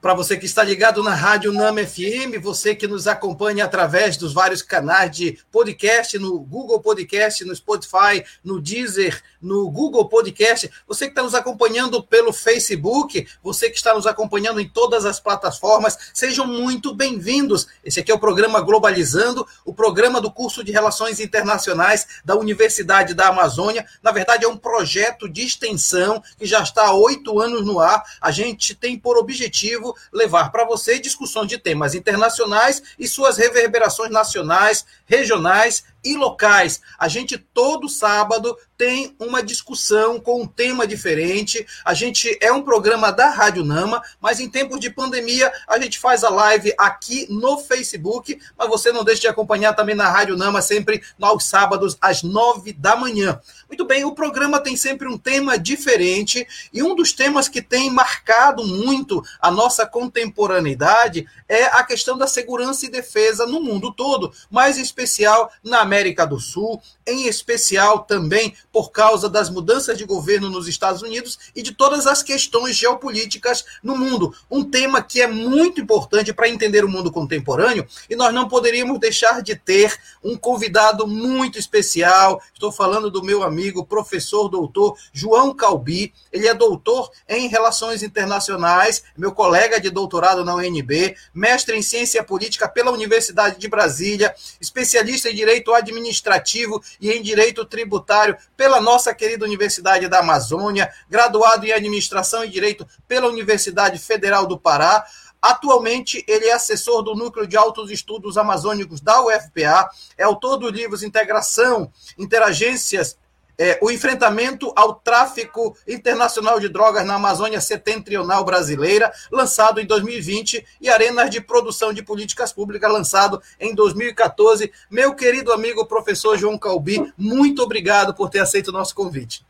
Para você que está ligado na Rádio Nama FM, você que nos acompanha através dos vários canais de podcast, no Google Podcast, no Spotify, no Deezer, no Google Podcast, você que está nos acompanhando pelo Facebook, você que está nos acompanhando em todas as plataformas, sejam muito bem-vindos. Esse aqui é o programa Globalizando, o programa do curso de Relações Internacionais da Universidade da Amazônia. Na verdade, é um projeto de extensão que já está há oito anos no ar. A gente tem por objetivo levar para você discussões de temas internacionais e suas reverberações nacionais, regionais e locais. A gente todo sábado tem uma discussão com um tema diferente. A gente é um programa da Rádio Nama, mas em tempos de pandemia a gente faz a live aqui no Facebook, mas você não deixe de acompanhar também na Rádio Nama sempre aos sábados às nove da manhã. Muito bem, o programa tem sempre um tema diferente e um dos temas que tem marcado muito a nossa contemporaneidade é a questão da segurança e defesa no mundo todo, mais em especial na América do Sul, em especial também por causa das mudanças de governo nos Estados Unidos e de todas as questões geopolíticas no mundo. Um tema que é muito importante para entender o mundo contemporâneo e nós não poderíamos deixar de ter um convidado muito especial. Estou falando do meu amigo, professor doutor João Calbi. Ele é doutor em Relações Internacionais, meu colega de doutorado na UNB, mestre em Ciência Política pela Universidade de Brasília, especialista em Direito Administrativo e em Direito Tributário pela nossa querida Universidade da Amazônia, graduado em Administração e Direito pela Universidade Federal do Pará. Atualmente, ele é assessor do Núcleo de Altos Estudos Amazônicos da UFPA, é autor dos livros Integração, Interagências é, o enfrentamento ao tráfico internacional de drogas na Amazônia Setentrional Brasileira, lançado em 2020, e Arenas de Produção de Políticas Públicas, lançado em 2014. Meu querido amigo professor João Calbi, muito obrigado por ter aceito o nosso convite.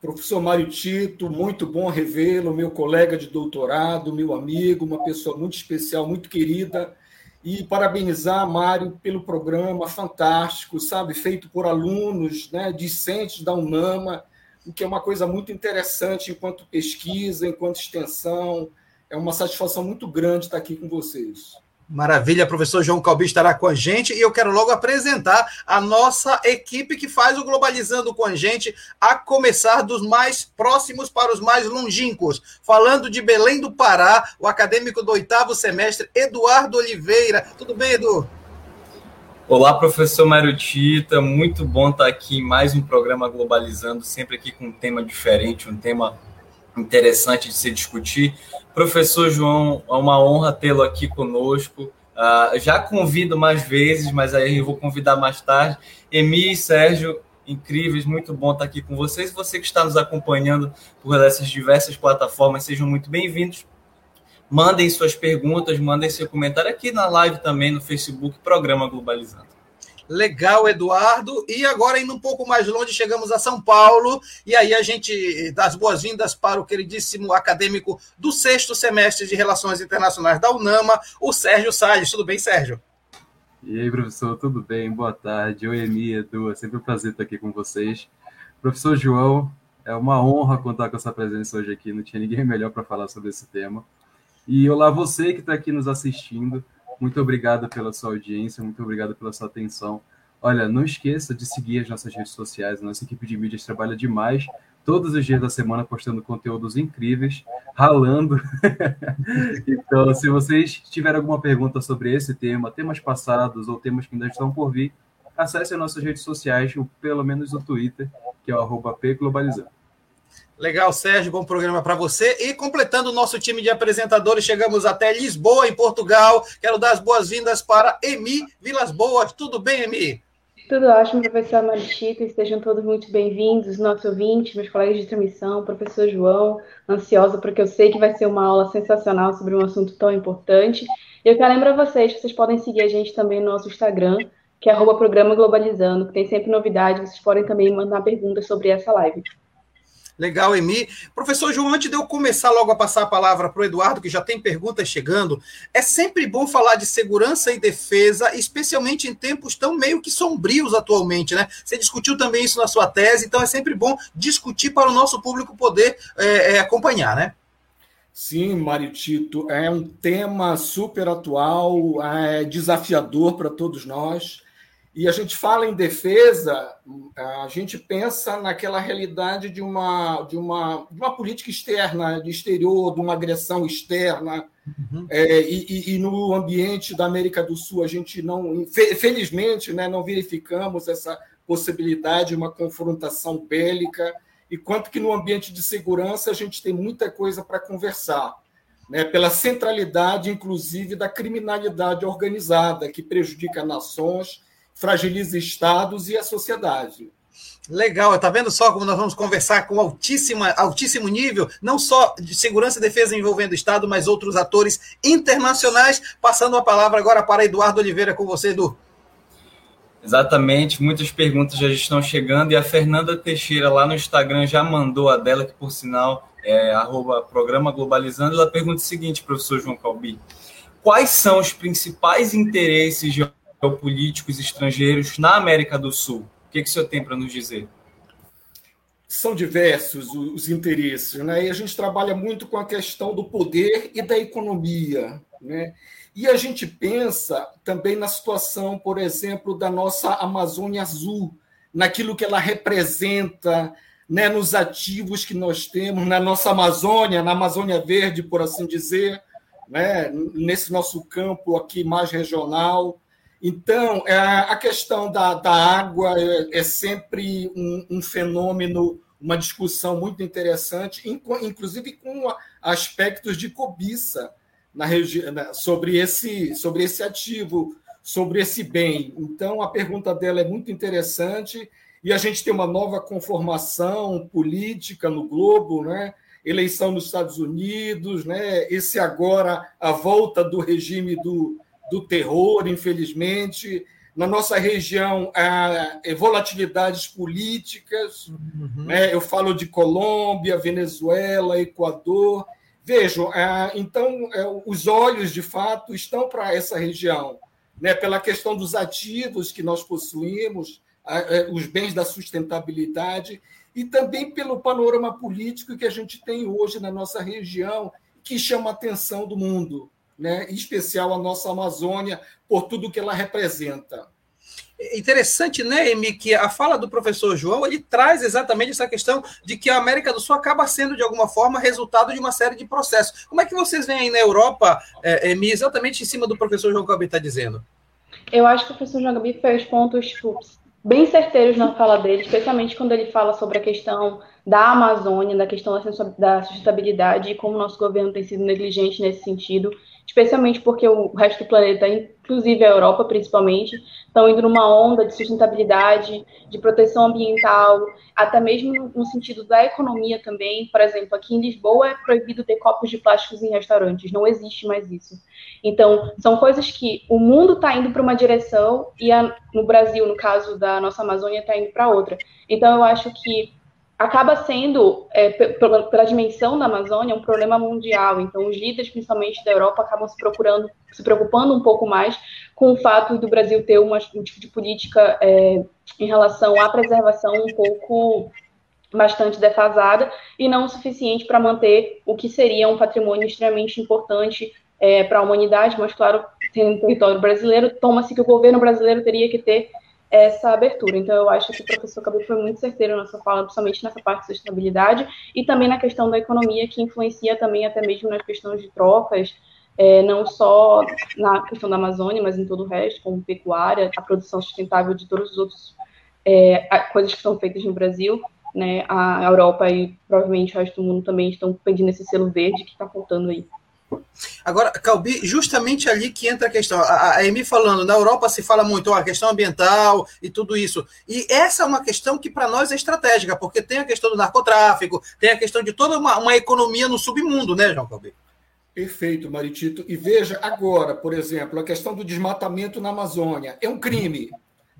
Professor Mário Tito, muito bom revê-lo, meu colega de doutorado, meu amigo, uma pessoa muito especial, muito querida e parabenizar Mário pelo programa fantástico, sabe, feito por alunos, né, discentes da UNAMA, o que é uma coisa muito interessante enquanto pesquisa, enquanto extensão. É uma satisfação muito grande estar aqui com vocês. Maravilha, professor João Calbi estará com a gente e eu quero logo apresentar a nossa equipe que faz o Globalizando com a gente, a começar dos mais próximos para os mais longínquos. Falando de Belém do Pará, o acadêmico do oitavo semestre, Eduardo Oliveira. Tudo bem, Edu? Olá, professor Mário Tita, muito bom estar aqui em mais um programa Globalizando, sempre aqui com um tema diferente, um tema interessante de se discutir. Professor João, é uma honra tê-lo aqui conosco. Uh, já convido mais vezes, mas aí eu vou convidar mais tarde. Emi e Sérgio, incríveis, muito bom estar aqui com vocês. Você que está nos acompanhando por essas diversas plataformas, sejam muito bem-vindos. Mandem suas perguntas, mandem seu comentário aqui na live também no Facebook, Programa Globalizando. Legal, Eduardo. E agora, indo um pouco mais longe, chegamos a São Paulo. E aí a gente dá as boas-vindas para o queridíssimo acadêmico do sexto semestre de Relações Internacionais da UNAMA, o Sérgio Salles. Tudo bem, Sérgio? E aí, professor, tudo bem? Boa tarde. Oi, Emi, Edu. É sempre um prazer estar aqui com vocês. Professor João, é uma honra contar com essa presença hoje aqui. Não tinha ninguém melhor para falar sobre esse tema. E olá, você que está aqui nos assistindo. Muito obrigado pela sua audiência, muito obrigado pela sua atenção. Olha, não esqueça de seguir as nossas redes sociais, nossa equipe de mídias trabalha demais, todos os dias da semana postando conteúdos incríveis, ralando. então, se vocês tiverem alguma pergunta sobre esse tema, temas passados ou temas que ainda estão por vir, acesse as nossas redes sociais, ou pelo menos o Twitter, que é o arroba pglobalizando. Legal, Sérgio, bom programa para você. E completando o nosso time de apresentadores, chegamos até Lisboa, em Portugal. Quero dar as boas-vindas para Emi Vilas Boas. Tudo bem, Emi? Tudo ótimo, professor Marichito. Estejam todos muito bem-vindos, nosso ouvinte, meus colegas de transmissão, professor João, ansiosa porque eu sei que vai ser uma aula sensacional sobre um assunto tão importante. E eu quero lembrar vocês que vocês podem seguir a gente também no nosso Instagram, que é Programa Globalizando, que tem sempre novidades. Vocês podem também mandar perguntas sobre essa live. Legal, Emi. Professor João, antes de eu começar logo a passar a palavra para o Eduardo, que já tem perguntas chegando, é sempre bom falar de segurança e defesa, especialmente em tempos tão meio que sombrios atualmente, né? Você discutiu também isso na sua tese, então é sempre bom discutir para o nosso público poder é, é, acompanhar, né? Sim, Mário Tito, é um tema super atual, é desafiador para todos nós. E a gente fala em defesa, a gente pensa naquela realidade de uma, de uma, de uma política externa, de exterior, de uma agressão externa. Uhum. É, e, e, no ambiente da América do Sul, a gente não, felizmente, né, não verificamos essa possibilidade de uma confrontação bélica, e quanto que no ambiente de segurança a gente tem muita coisa para conversar. Né, pela centralidade, inclusive, da criminalidade organizada, que prejudica nações fragiliza estados e a sociedade. Legal, tá vendo só como nós vamos conversar com altíssima, altíssimo nível, não só de segurança e defesa envolvendo o Estado, mas outros atores internacionais. Passando a palavra agora para Eduardo Oliveira com você, Edu. Exatamente, muitas perguntas já estão chegando e a Fernanda Teixeira lá no Instagram já mandou a dela, que por sinal é arroba programa globalizando. Ela pergunta o seguinte, professor João Calbi: quais são os principais interesses geopolíticos estrangeiros na América do Sul? O que, que o senhor tem para nos dizer? São diversos os interesses, né? E a gente trabalha muito com a questão do poder e da economia, né? E a gente pensa também na situação, por exemplo, da nossa Amazônia Azul, naquilo que ela representa, né, nos ativos que nós temos na nossa Amazônia, na Amazônia Verde, por assim dizer, né, nesse nosso campo aqui mais regional. Então, é, a questão da, da água é, é sempre um, um, fenômeno, uma discussão muito interessante, inclusive com aspectos de cobiça na sobre esse, sobre esse ativo, sobre esse bem. Então, a pergunta dela é muito interessante e a gente tem uma nova conformação política no globo, né? eleição nos Estados Unidos, né? esse agora a volta do regime do do terror, infelizmente. Na nossa região, há é, volatilidades políticas. Uhum. Né? Eu falo de Colômbia, Venezuela, Equador. Vejam, então, é, os olhos, de fato, estão para essa região, né? pela questão dos ativos que nós possuímos, é, os bens da sustentabilidade, e também pelo panorama político que a gente tem hoje na nossa região, que chama a atenção do mundo né, em especial a nossa Amazônia, por tudo que ela representa. É interessante, né, Emi, que a fala do professor João ele traz exatamente essa questão de que a América do Sul acaba sendo, de alguma forma, resultado de uma série de processos. Como é que vocês veem aí na Europa, é, Emi, exatamente em cima do professor João Gabi está dizendo? Eu acho que o professor João Gabi fez pontos tipo, bem certeiros na fala dele, especialmente quando ele fala sobre a questão da Amazônia, da questão da sustentabilidade e como o nosso governo tem sido negligente nesse sentido especialmente porque o resto do planeta, inclusive a Europa principalmente, estão indo numa onda de sustentabilidade, de proteção ambiental, até mesmo no sentido da economia também. Por exemplo, aqui em Lisboa é proibido ter copos de plásticos em restaurantes, não existe mais isso. Então, são coisas que o mundo está indo para uma direção e a, no Brasil, no caso da nossa Amazônia, está indo para outra. Então, eu acho que acaba sendo, é, pela, dimensão da Amazônia, um problema mundial. Então, os líderes, principalmente da Europa, acabam se procurando, se preocupando um pouco mais com o fato do Brasil ter uma, um tipo de política é, em relação à preservação um pouco bastante defasada e não o suficiente para manter o que seria um patrimônio extremamente importante é, para a humanidade, mas, claro, tendo território brasileiro, toma-se que o governo brasileiro teria que ter essa abertura. Então, eu acho que o professor Cabelo foi muito certeiro na sua fala, principalmente nessa parte de sustentabilidade e também na questão da economia, que influencia também até mesmo nas questões de trocas, é, não só na questão da Amazônia, mas em todo o resto, como pecuária, a produção sustentável de todos os outros é, coisas que são feitas no Brasil. Né, a Europa e provavelmente o resto do mundo também estão pedindo esse selo verde que está faltando aí. Agora, Calbi, justamente ali que entra a questão. A, Emi falando, na Europa se fala muito ó, a questão ambiental e tudo isso. E essa é uma questão que para nós é estratégica, porque tem a questão do narcotráfico, tem a questão de toda uma, uma economia no submundo, né, João Calbi? Perfeito, Maritito. E veja agora, por exemplo, a questão do desmatamento na Amazônia. É um crime.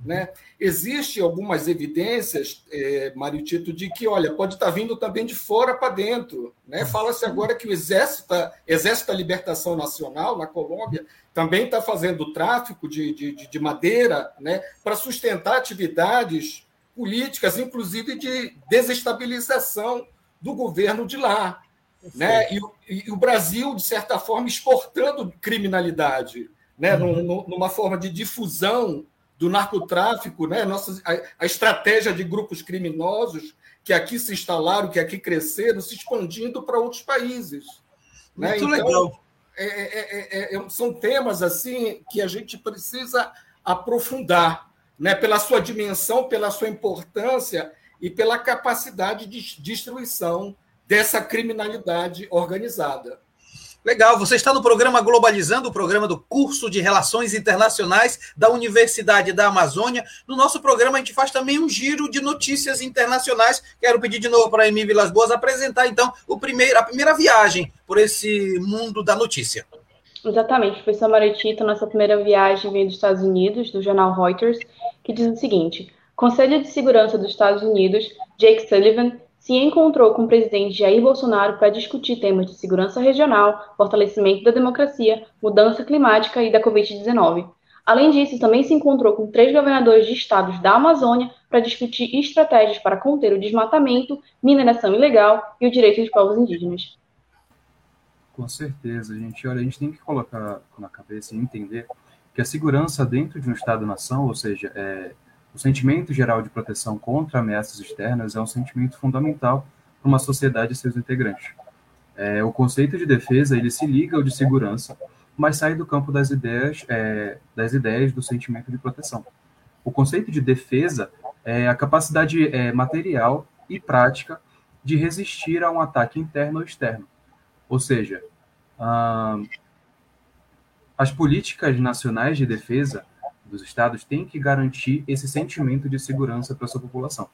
Né? Existem algumas evidências, é, Mário Tito, de que, olha, pode estar vindo também de fora para dentro. Né? Fala-se agora que o Exército, Exército da Libertação Nacional, na Colômbia, também está fazendo tráfico de, de, de madeira né? para sustentar atividades políticas, inclusive de desestabilização do governo de lá. né? E, e, o Brasil, de certa forma, exportando criminalidade, né? Uhum. numa forma de difusão do narcotráfico, né? Nossa, a, a, estratégia de grupos criminosos que aqui se instalaram, que aqui cresceram, se expandindo para outros países. Né? Muito então, legal. É é, é, é, são temas assim que a gente precisa aprofundar, né? Pela sua dimensão, pela sua importância e pela capacidade de destruição dessa criminalidade organizada. Legal, você está no programa Globalizando, o programa do curso de Relações Internacionais da Universidade da Amazônia. No nosso programa, a gente faz também um giro de notícias internacionais. Quero pedir de novo para a Emi Vilas Boas apresentar, então, o primeiro, a primeira viagem por esse mundo da notícia. Exatamente, professor Maritito, nossa primeira viagem veio dos Estados Unidos, do jornal Reuters, que diz o seguinte: Conselho de Segurança dos Estados Unidos, Jake Sullivan, se encontrou com o presidente Jair Bolsonaro para discutir temas de segurança regional, fortalecimento da democracia, mudança climática e da Covid-19. Além disso, também se encontrou com três governadores de estados da Amazônia para discutir estratégias para conter o desmatamento, mineração ilegal e o direito dos povos indígenas. Com certeza, gente. Olha, a gente tem que colocar na cabeça e entender que a segurança dentro de um Estado-nação, ou seja, é, o sentimento geral de proteção contra ameaças externas é um sentimento fundamental para uma sociedade e seus integrantes. É, o conceito de defesa ele se liga ao de segurança, mas sai do campo das ideias, é, das ideias do sentimento de proteção. O conceito de defesa é a capacidade é, material e prática de resistir a um ataque interno ou externo. Ou seja, as políticas nacionais de defesa dos estados têm que garantir esse sentimento de segurança para sua população.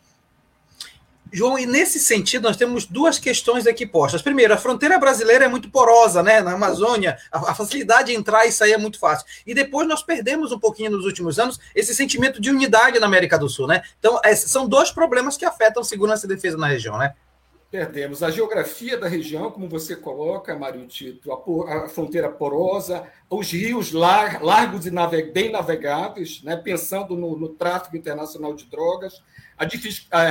João, e nesse sentido, nós temos duas questões aqui postas. Primeiro, a fronteira brasileira é muito porosa, né? Na Amazônia, a, a, facilidade de entrar e sair é muito fácil. E depois nós perdemos um pouquinho nos últimos anos esse sentimento de unidade na América do Sul, né? Então, é, são dois problemas que afetam segurança e defesa na região, né? Perdemos a geografia da região, como você coloca, Mário Tito, a, a fronteira porosa, os rios lar, largos e naveg, bem navegáveis, né, pensando no, no, tráfico internacional de drogas, a,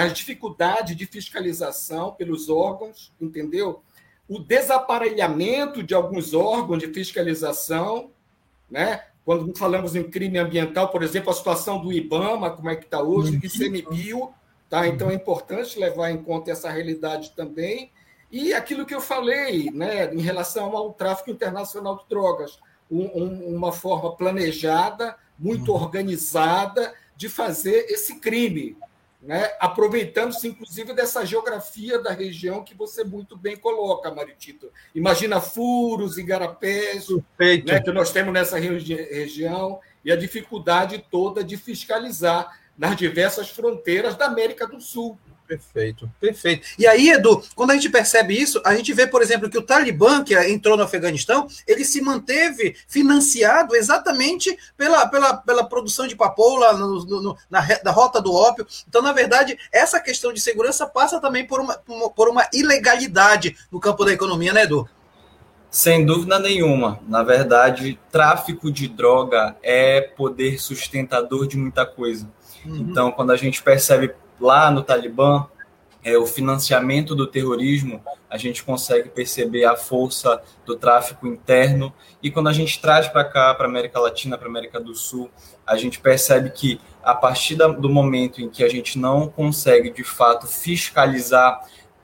a, dificuldade de fiscalização pelos órgãos, entendeu? O desaparelhamento de alguns órgãos de fiscalização, né? Quando falamos em crime ambiental, por exemplo, a situação do IBAMA, como é que está hoje, uhum. ICMBio, Tá? Então é importante levar em conta essa realidade também. E aquilo que eu falei né, em relação ao tráfico internacional de drogas, um, um, uma forma planejada, muito uhum. organizada de fazer esse crime, né? aproveitando-se, inclusive, dessa geografia da região que você muito bem coloca, Maritito. Imagina furos, igarapés, né, que nós temos nessa regi região, e a dificuldade toda de fiscalizar nas diversas fronteiras da América do Sul. Perfeito, perfeito. E aí, Edu, quando a gente percebe isso, a gente vê, por exemplo, que o Talibã, que entrou no Afeganistão, ele se manteve financiado exatamente pela, pela, pela produção de papoula no, no, na, na rota do ópio. Então, na verdade, essa questão de segurança passa também por uma, por uma ilegalidade no campo da economia, né, Edu? Sem dúvida nenhuma. Na verdade, tráfico de droga é poder sustentador de muita coisa. Uhum. Então, quando a gente percebe lá no Talibã é, o financiamento do terrorismo, a gente consegue perceber a força do tráfico interno. E quando a gente traz para cá, para a América Latina, para a América do Sul, a gente percebe que a partir do momento em que a gente não consegue de fato fiscalizar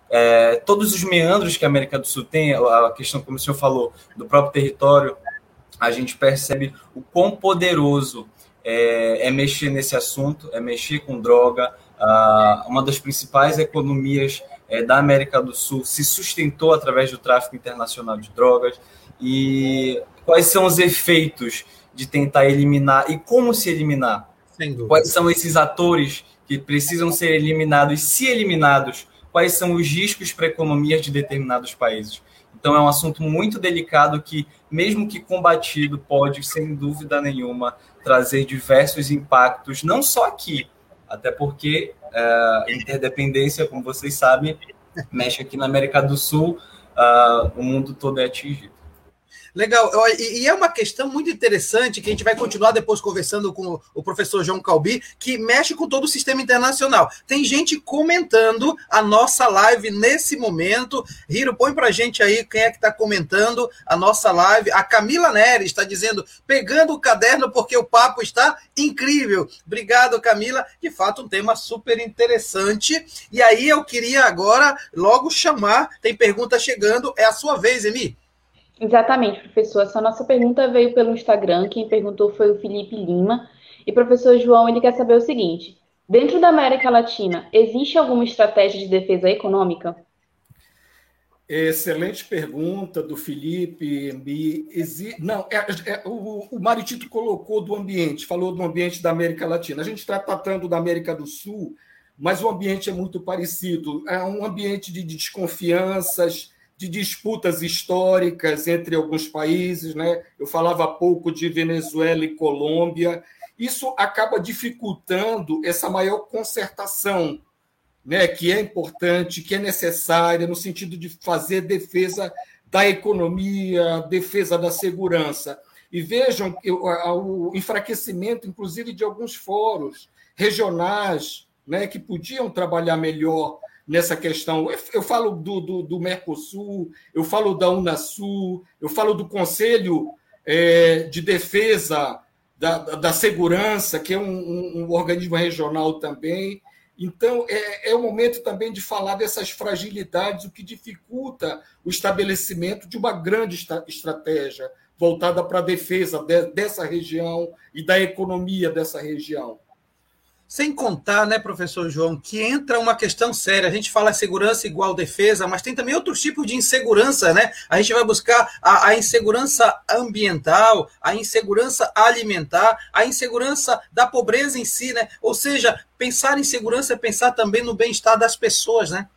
é, todos os meandros que a América do Sul tem, a questão, como o senhor falou, do próprio território, a gente percebe o quão poderoso é, é mexer nesse assunto, é mexer com droga. Ah, uma das principais economias é, da América do Sul se sustentou através do tráfico internacional de drogas. E quais são os efeitos de tentar eliminar e como se eliminar? Quais são esses atores que precisam ser eliminados e, se eliminados, quais são os riscos para economias de determinados países? Então, é um assunto muito delicado que, mesmo que combatido, pode, sem dúvida nenhuma, trazer diversos impactos, não só aqui, até porque a uh, interdependência, como vocês sabem, mexe aqui na América do Sul, uh, o mundo todo é atingido. Legal. E é uma questão muito interessante que a gente vai continuar depois conversando com o professor João Calbi, que mexe com todo o sistema internacional. Tem gente comentando a nossa live nesse momento. Hiro, põe pra gente aí quem é que está comentando a nossa live. A Camila Neres está dizendo, pegando o caderno porque o papo está incrível. Obrigado, Camila. De fato, um tema super interessante. E aí eu queria agora logo chamar, tem pergunta chegando, é a sua vez, Emi. Exatamente, professor. Essa nossa pergunta veio pelo Instagram. Quem perguntou foi o Felipe Lima. E professor João, ele quer saber o seguinte: dentro da América Latina, existe alguma estratégia de defesa econômica? Excelente pergunta do Felipe. Não, é, é, o, o Maritito colocou do ambiente, falou do ambiente da América Latina. A gente está tratando da América do Sul, mas o ambiente é muito parecido. É um ambiente de desconfianças, de disputas históricas entre alguns países, né? Eu falava há pouco de Venezuela e Colômbia. Isso acaba dificultando essa maior concertação, né? Que é importante, que é necessária no sentido de fazer defesa da economia, defesa da segurança. E vejam o enfraquecimento, inclusive, de alguns fóruns regionais, né, que podiam trabalhar melhor nessa questão. Eu falo do, do, do Mercosul, eu falo da Unasul, eu falo do Conselho é, de Defesa da, da, Segurança, que é um, um, um organismo regional também. Então, é, é, o momento também de falar dessas fragilidades, o que dificulta o estabelecimento de uma grande estratégia voltada para a defesa de, dessa região e da economia dessa região. Sem contar, né, professor João, que entra uma questão séria. A gente fala segurança igual defesa, mas tem também outros tipos de insegurança, né? A gente vai buscar a, a insegurança ambiental, a insegurança alimentar, a insegurança da pobreza em si, né? Ou seja, pensar em segurança é pensar também no bem-estar das pessoas, né?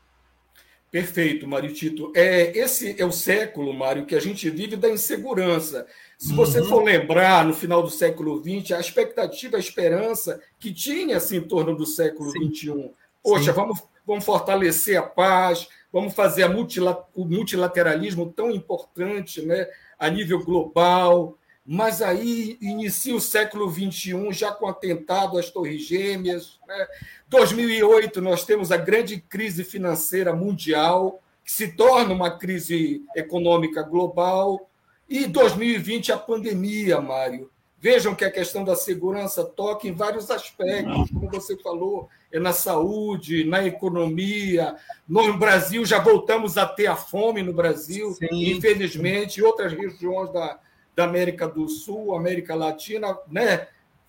Perfeito, Mário Tito. É, esse é o século, Mário, que a gente vive da insegurança. Se você uhum. for lembrar, no final do século XX, a expectativa, a esperança que tinha assim, em torno do século XXI. Poxa, vamos, vamos fortalecer a paz, vamos fazer multila, o multilateralismo tão importante né, a nível global. Mas aí inicia o século XXI já com atentado às Torres Gêmeas. Né? 2008 nós temos a grande crise financeira mundial, que se torna uma crise econômica global. E 2020, a pandemia, Mário. Vejam que a questão da segurança toca em vários aspectos, como você falou, é na saúde, na economia. No Brasil, já voltamos a ter a fome no Brasil, Sim. infelizmente, em outras regiões da, da América do Sul, América Latina, né?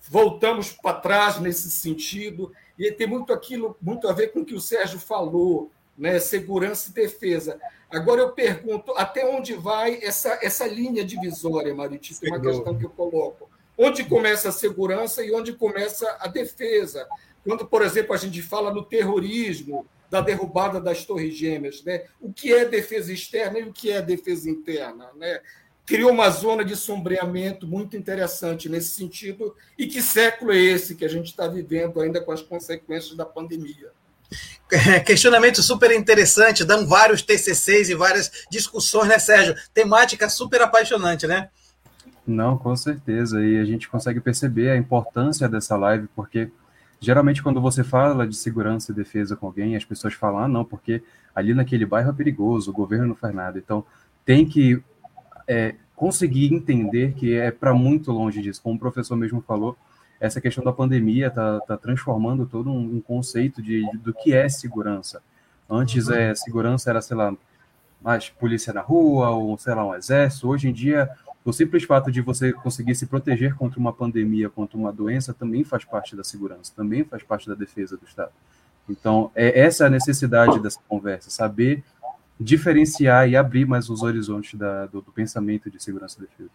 voltamos para trás nesse sentido. E tem muito aquilo, muito a ver com o que o Sérgio falou, né? segurança e defesa. Agora eu pergunto, até onde vai essa, essa linha divisória, Maritito? É uma questão que eu coloco. Onde começa a segurança e onde começa a defesa? Quando, por exemplo, a gente fala no terrorismo, da derrubada das Torres Gêmeas, né? o que é defesa externa e o que é defesa interna? Né? Criou uma zona de sombreamento muito interessante nesse sentido. E que século é esse que a gente está vivendo ainda com as consequências da pandemia? Questionamento super interessante, dão vários TCCs e várias discussões, né, Sérgio? Temática super apaixonante, né? Não, com certeza. E a gente consegue perceber a importância dessa live, porque geralmente quando você fala de segurança e defesa com alguém, as pessoas falam, ah, não, porque ali naquele bairro é perigoso, o governo não faz nada. Então, tem que é, conseguir entender que é para muito longe disso. Como o professor mesmo falou, essa questão da pandemia está tá transformando todo um, um conceito de, de, do que é segurança. Antes, uhum. é, segurança era, sei lá, mais polícia na rua, ou, sei lá, um exército. Hoje em dia, o simples fato de você conseguir se proteger contra uma pandemia, contra uma doença, também faz parte da segurança, também faz parte da defesa do Estado. Então, é essa a necessidade dessa conversa, saber diferenciar e abrir mais os horizontes da, do, do pensamento de segurança e defesa.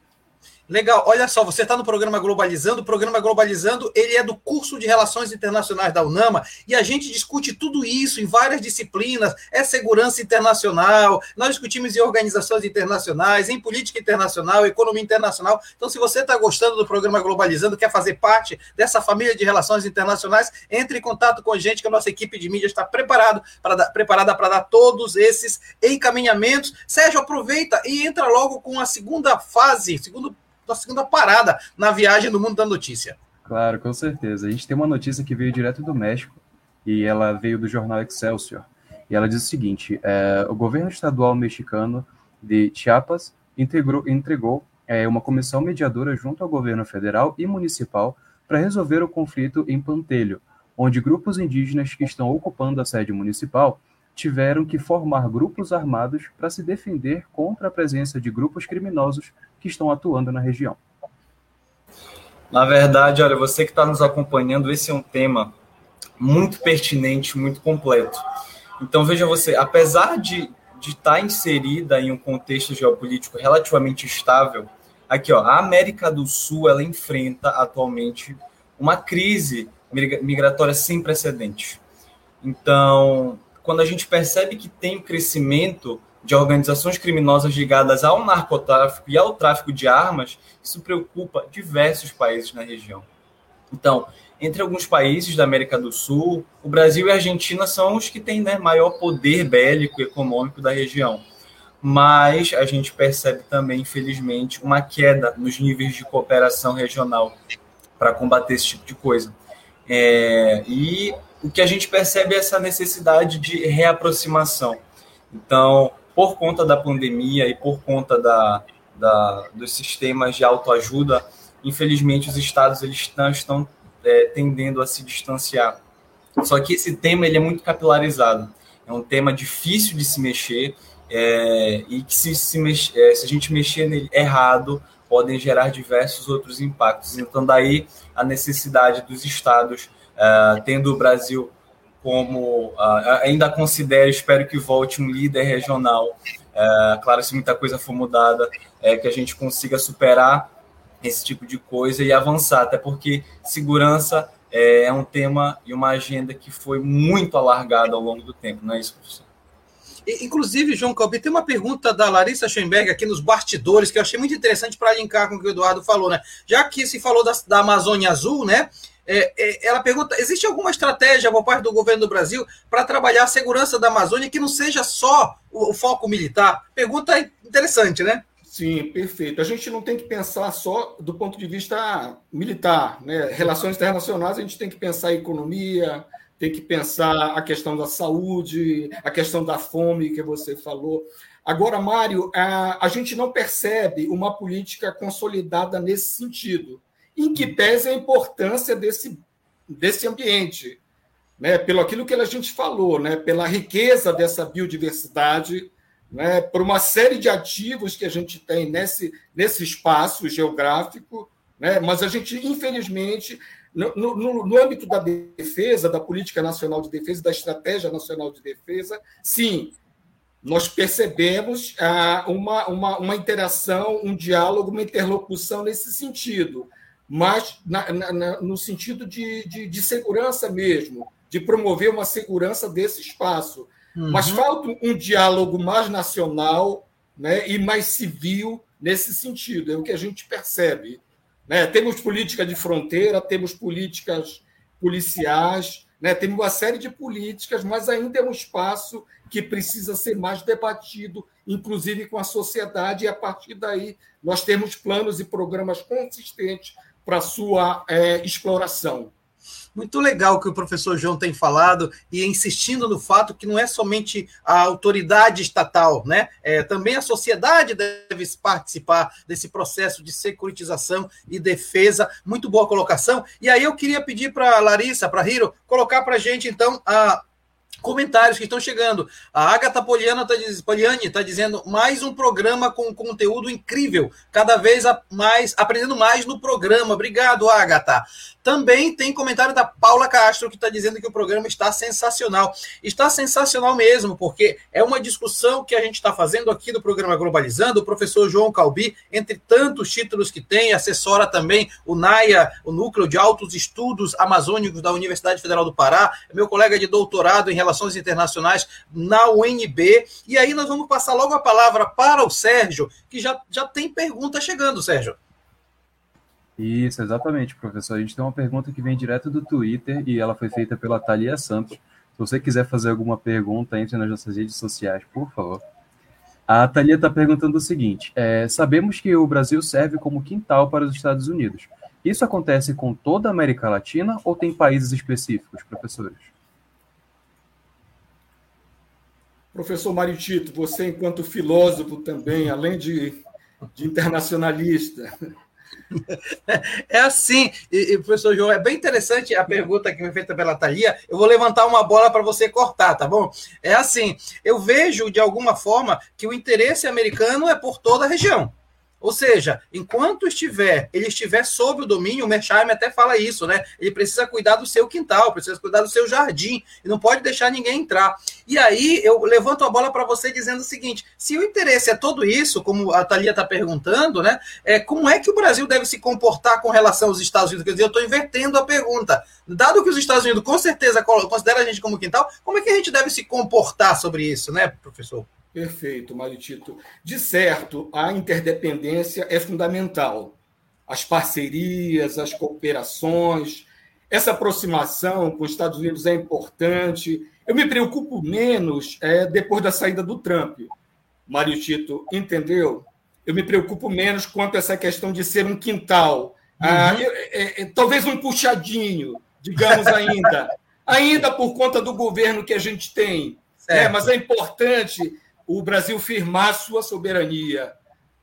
Legal, olha só, você está no programa Globalizando, o programa Globalizando, ele é do curso de Relações Internacionais da UNAMA, e a gente discute tudo isso em várias disciplinas, é segurança internacional, nós discutimos em organizações internacionais, em política internacional, economia internacional, então se você está gostando do programa Globalizando, quer fazer parte dessa família de relações internacionais, entre em contato com a gente, que a nossa equipe de mídia está preparado para dar, preparada para dar todos esses encaminhamentos. Sérgio, aproveita e entra logo com a segunda fase, segundo tua segunda parada na viagem do mundo da notícia. Claro, com certeza. A gente tem uma notícia que veio direto do México e ela veio do jornal Excelsior. E ela diz o seguinte: é, o governo estadual mexicano de Chiapas integrou, entregou é, uma comissão mediadora junto ao governo federal e municipal para resolver o conflito em Pantelho, onde grupos indígenas que estão ocupando a sede municipal tiveram que formar grupos armados para se defender contra a presença de grupos criminosos que estão atuando na região. Na verdade, olha, você que está nos acompanhando, esse é um tema muito pertinente, muito completo. Então, veja você, apesar de, de estar tá inserida em um contexto geopolítico relativamente estável, aqui, ó, a América do Sul, ela enfrenta atualmente uma crise migratória sem precedentes. Então, quando a gente percebe que tem crescimento de organizações criminosas ligadas ao narcotráfico e ao tráfico de armas, isso preocupa diversos países na região. Então, entre alguns países da América do Sul, o Brasil e a Argentina são os que têm né, maior poder bélico e econômico da região. Mas a gente percebe também, infelizmente, uma queda nos níveis de cooperação regional para combater esse tipo de coisa. É, e o que a gente percebe é essa necessidade de reaproximação. Então, por conta da pandemia e por conta da, da dos sistemas de autoajuda, infelizmente os estados eles estão, estão é, tendendo a se distanciar. Só que esse tema ele é muito capilarizado. É um tema difícil de se mexer é, e que se, se, é, se a gente mexer nele errado, podem gerar diversos outros impactos. Então, daí a necessidade dos estados uh, tendo o Brasil como uh, ainda considero, espero que volte um líder regional. Uh, claro, se muita coisa for mudada, é que a gente consiga superar esse tipo de coisa e avançar, até porque segurança é, é um tema e uma agenda que foi muito alargada ao longo do tempo, não é isso, professor? Inclusive, João Calbi, tem uma pergunta da Larissa Schoenberg aqui nos bastidores que eu achei muito interessante para linkar com o que o Eduardo falou, né? Já que se falou da, da Amazônia Azul, né? É, é, ela pergunta: existe alguma estratégia por parte do governo do Brasil para trabalhar a segurança da Amazônia que não seja só o, o, foco militar? Pergunta interessante, né? Sim, perfeito. A gente não tem que pensar só do ponto de vista militar. Né? Relações internacionais, a gente tem que pensar a economia, tem que pensar a questão da saúde, a questão da fome que você falou. Agora, Mário, a, a gente não percebe uma política consolidada nesse sentido em que pese a importância desse, desse ambiente, né? pelo aquilo que a gente falou, né? pela riqueza dessa biodiversidade, né? por uma série de ativos que a gente tem nesse, nesse espaço geográfico, né? mas a gente, infelizmente, no, no, no, âmbito da defesa, da política nacional de defesa, da estratégia nacional de defesa, sim, nós percebemos ah, uma, uma, uma interação, um diálogo, uma interlocução nesse sentido mas na, na, no sentido de, de, de, segurança mesmo, de promover uma segurança desse espaço. Uhum. Mas falta um diálogo mais nacional né, e mais civil nesse sentido, é o que a gente percebe. Né? Temos política de fronteira, temos políticas policiais, né? temos uma série de políticas, mas ainda é um espaço que precisa ser mais debatido, inclusive com a sociedade, e a partir daí nós temos planos e programas consistentes para sua é, exploração. Muito legal o que o professor João tem falado e insistindo no fato que não é somente a autoridade estatal, né? É, também a sociedade deve participar desse processo de securitização e defesa. Muito boa colocação. E aí eu queria pedir para Larissa, para Hiro, colocar para a gente então a comentários que estão chegando. A Agatha Poliana tá, Poliani está dizendo mais um programa com conteúdo incrível, cada vez mais aprendendo mais no programa. Obrigado, Agatha. Também tem comentário da Paula Castro que está dizendo que o programa está sensacional. Está sensacional mesmo, porque é uma discussão que a gente está fazendo aqui no programa Globalizando. O professor João Calbi, entre tantos títulos que tem, assessora também o NAIA, o Núcleo de Altos Estudos Amazônicos da Universidade Federal do Pará, é meu colega de doutorado em Relações Internacionais na UNB. E aí nós vamos passar logo a palavra para o Sérgio, que já, já tem pergunta chegando, Sérgio. Isso, exatamente, professor. A gente tem uma pergunta que vem direto do Twitter e ela foi feita pela Thalia Santos. Se você quiser fazer alguma pergunta, entre nas nossas redes sociais, por favor. A Thalia está perguntando o seguinte: é, sabemos que o Brasil serve como quintal para os Estados Unidos. Isso acontece com toda a América Latina ou tem países específicos, professores? Professor Mário Tito, você, enquanto filósofo também, além de, de internacionalista, é assim, e, e, professor João, é bem interessante a pergunta que foi feita pela Thalia. Eu vou levantar uma bola para você cortar, tá bom? É assim, eu vejo de alguma forma que o interesse americano é por toda a região. Ou seja, enquanto estiver, ele estiver sob o domínio, o Mersheimer até fala isso, né? Ele precisa cuidar do seu quintal, precisa cuidar do seu jardim, e não pode deixar ninguém entrar. E aí eu levanto a bola para você dizendo o seguinte: se o interesse é todo isso, como a Thalia está perguntando, né? É, como é que o Brasil deve se comportar com relação aos Estados Unidos? Quer dizer, eu estou invertendo a pergunta. Dado que os Estados Unidos com certeza consideram a gente como quintal, como é que a gente deve se comportar sobre isso, né, professor? Perfeito, Mário Tito. De certo, a interdependência é fundamental. As parcerias, as cooperações, essa aproximação com os Estados Unidos é importante. Eu me preocupo menos é, depois da saída do Trump. Mário Tito, entendeu? Eu me preocupo menos quanto a essa questão de ser um quintal. Ah, uhum. Ah, é, é, talvez um puxadinho, digamos ainda. ainda por conta do governo que a gente tem. É, mas é importante o Brasil firmar sua soberania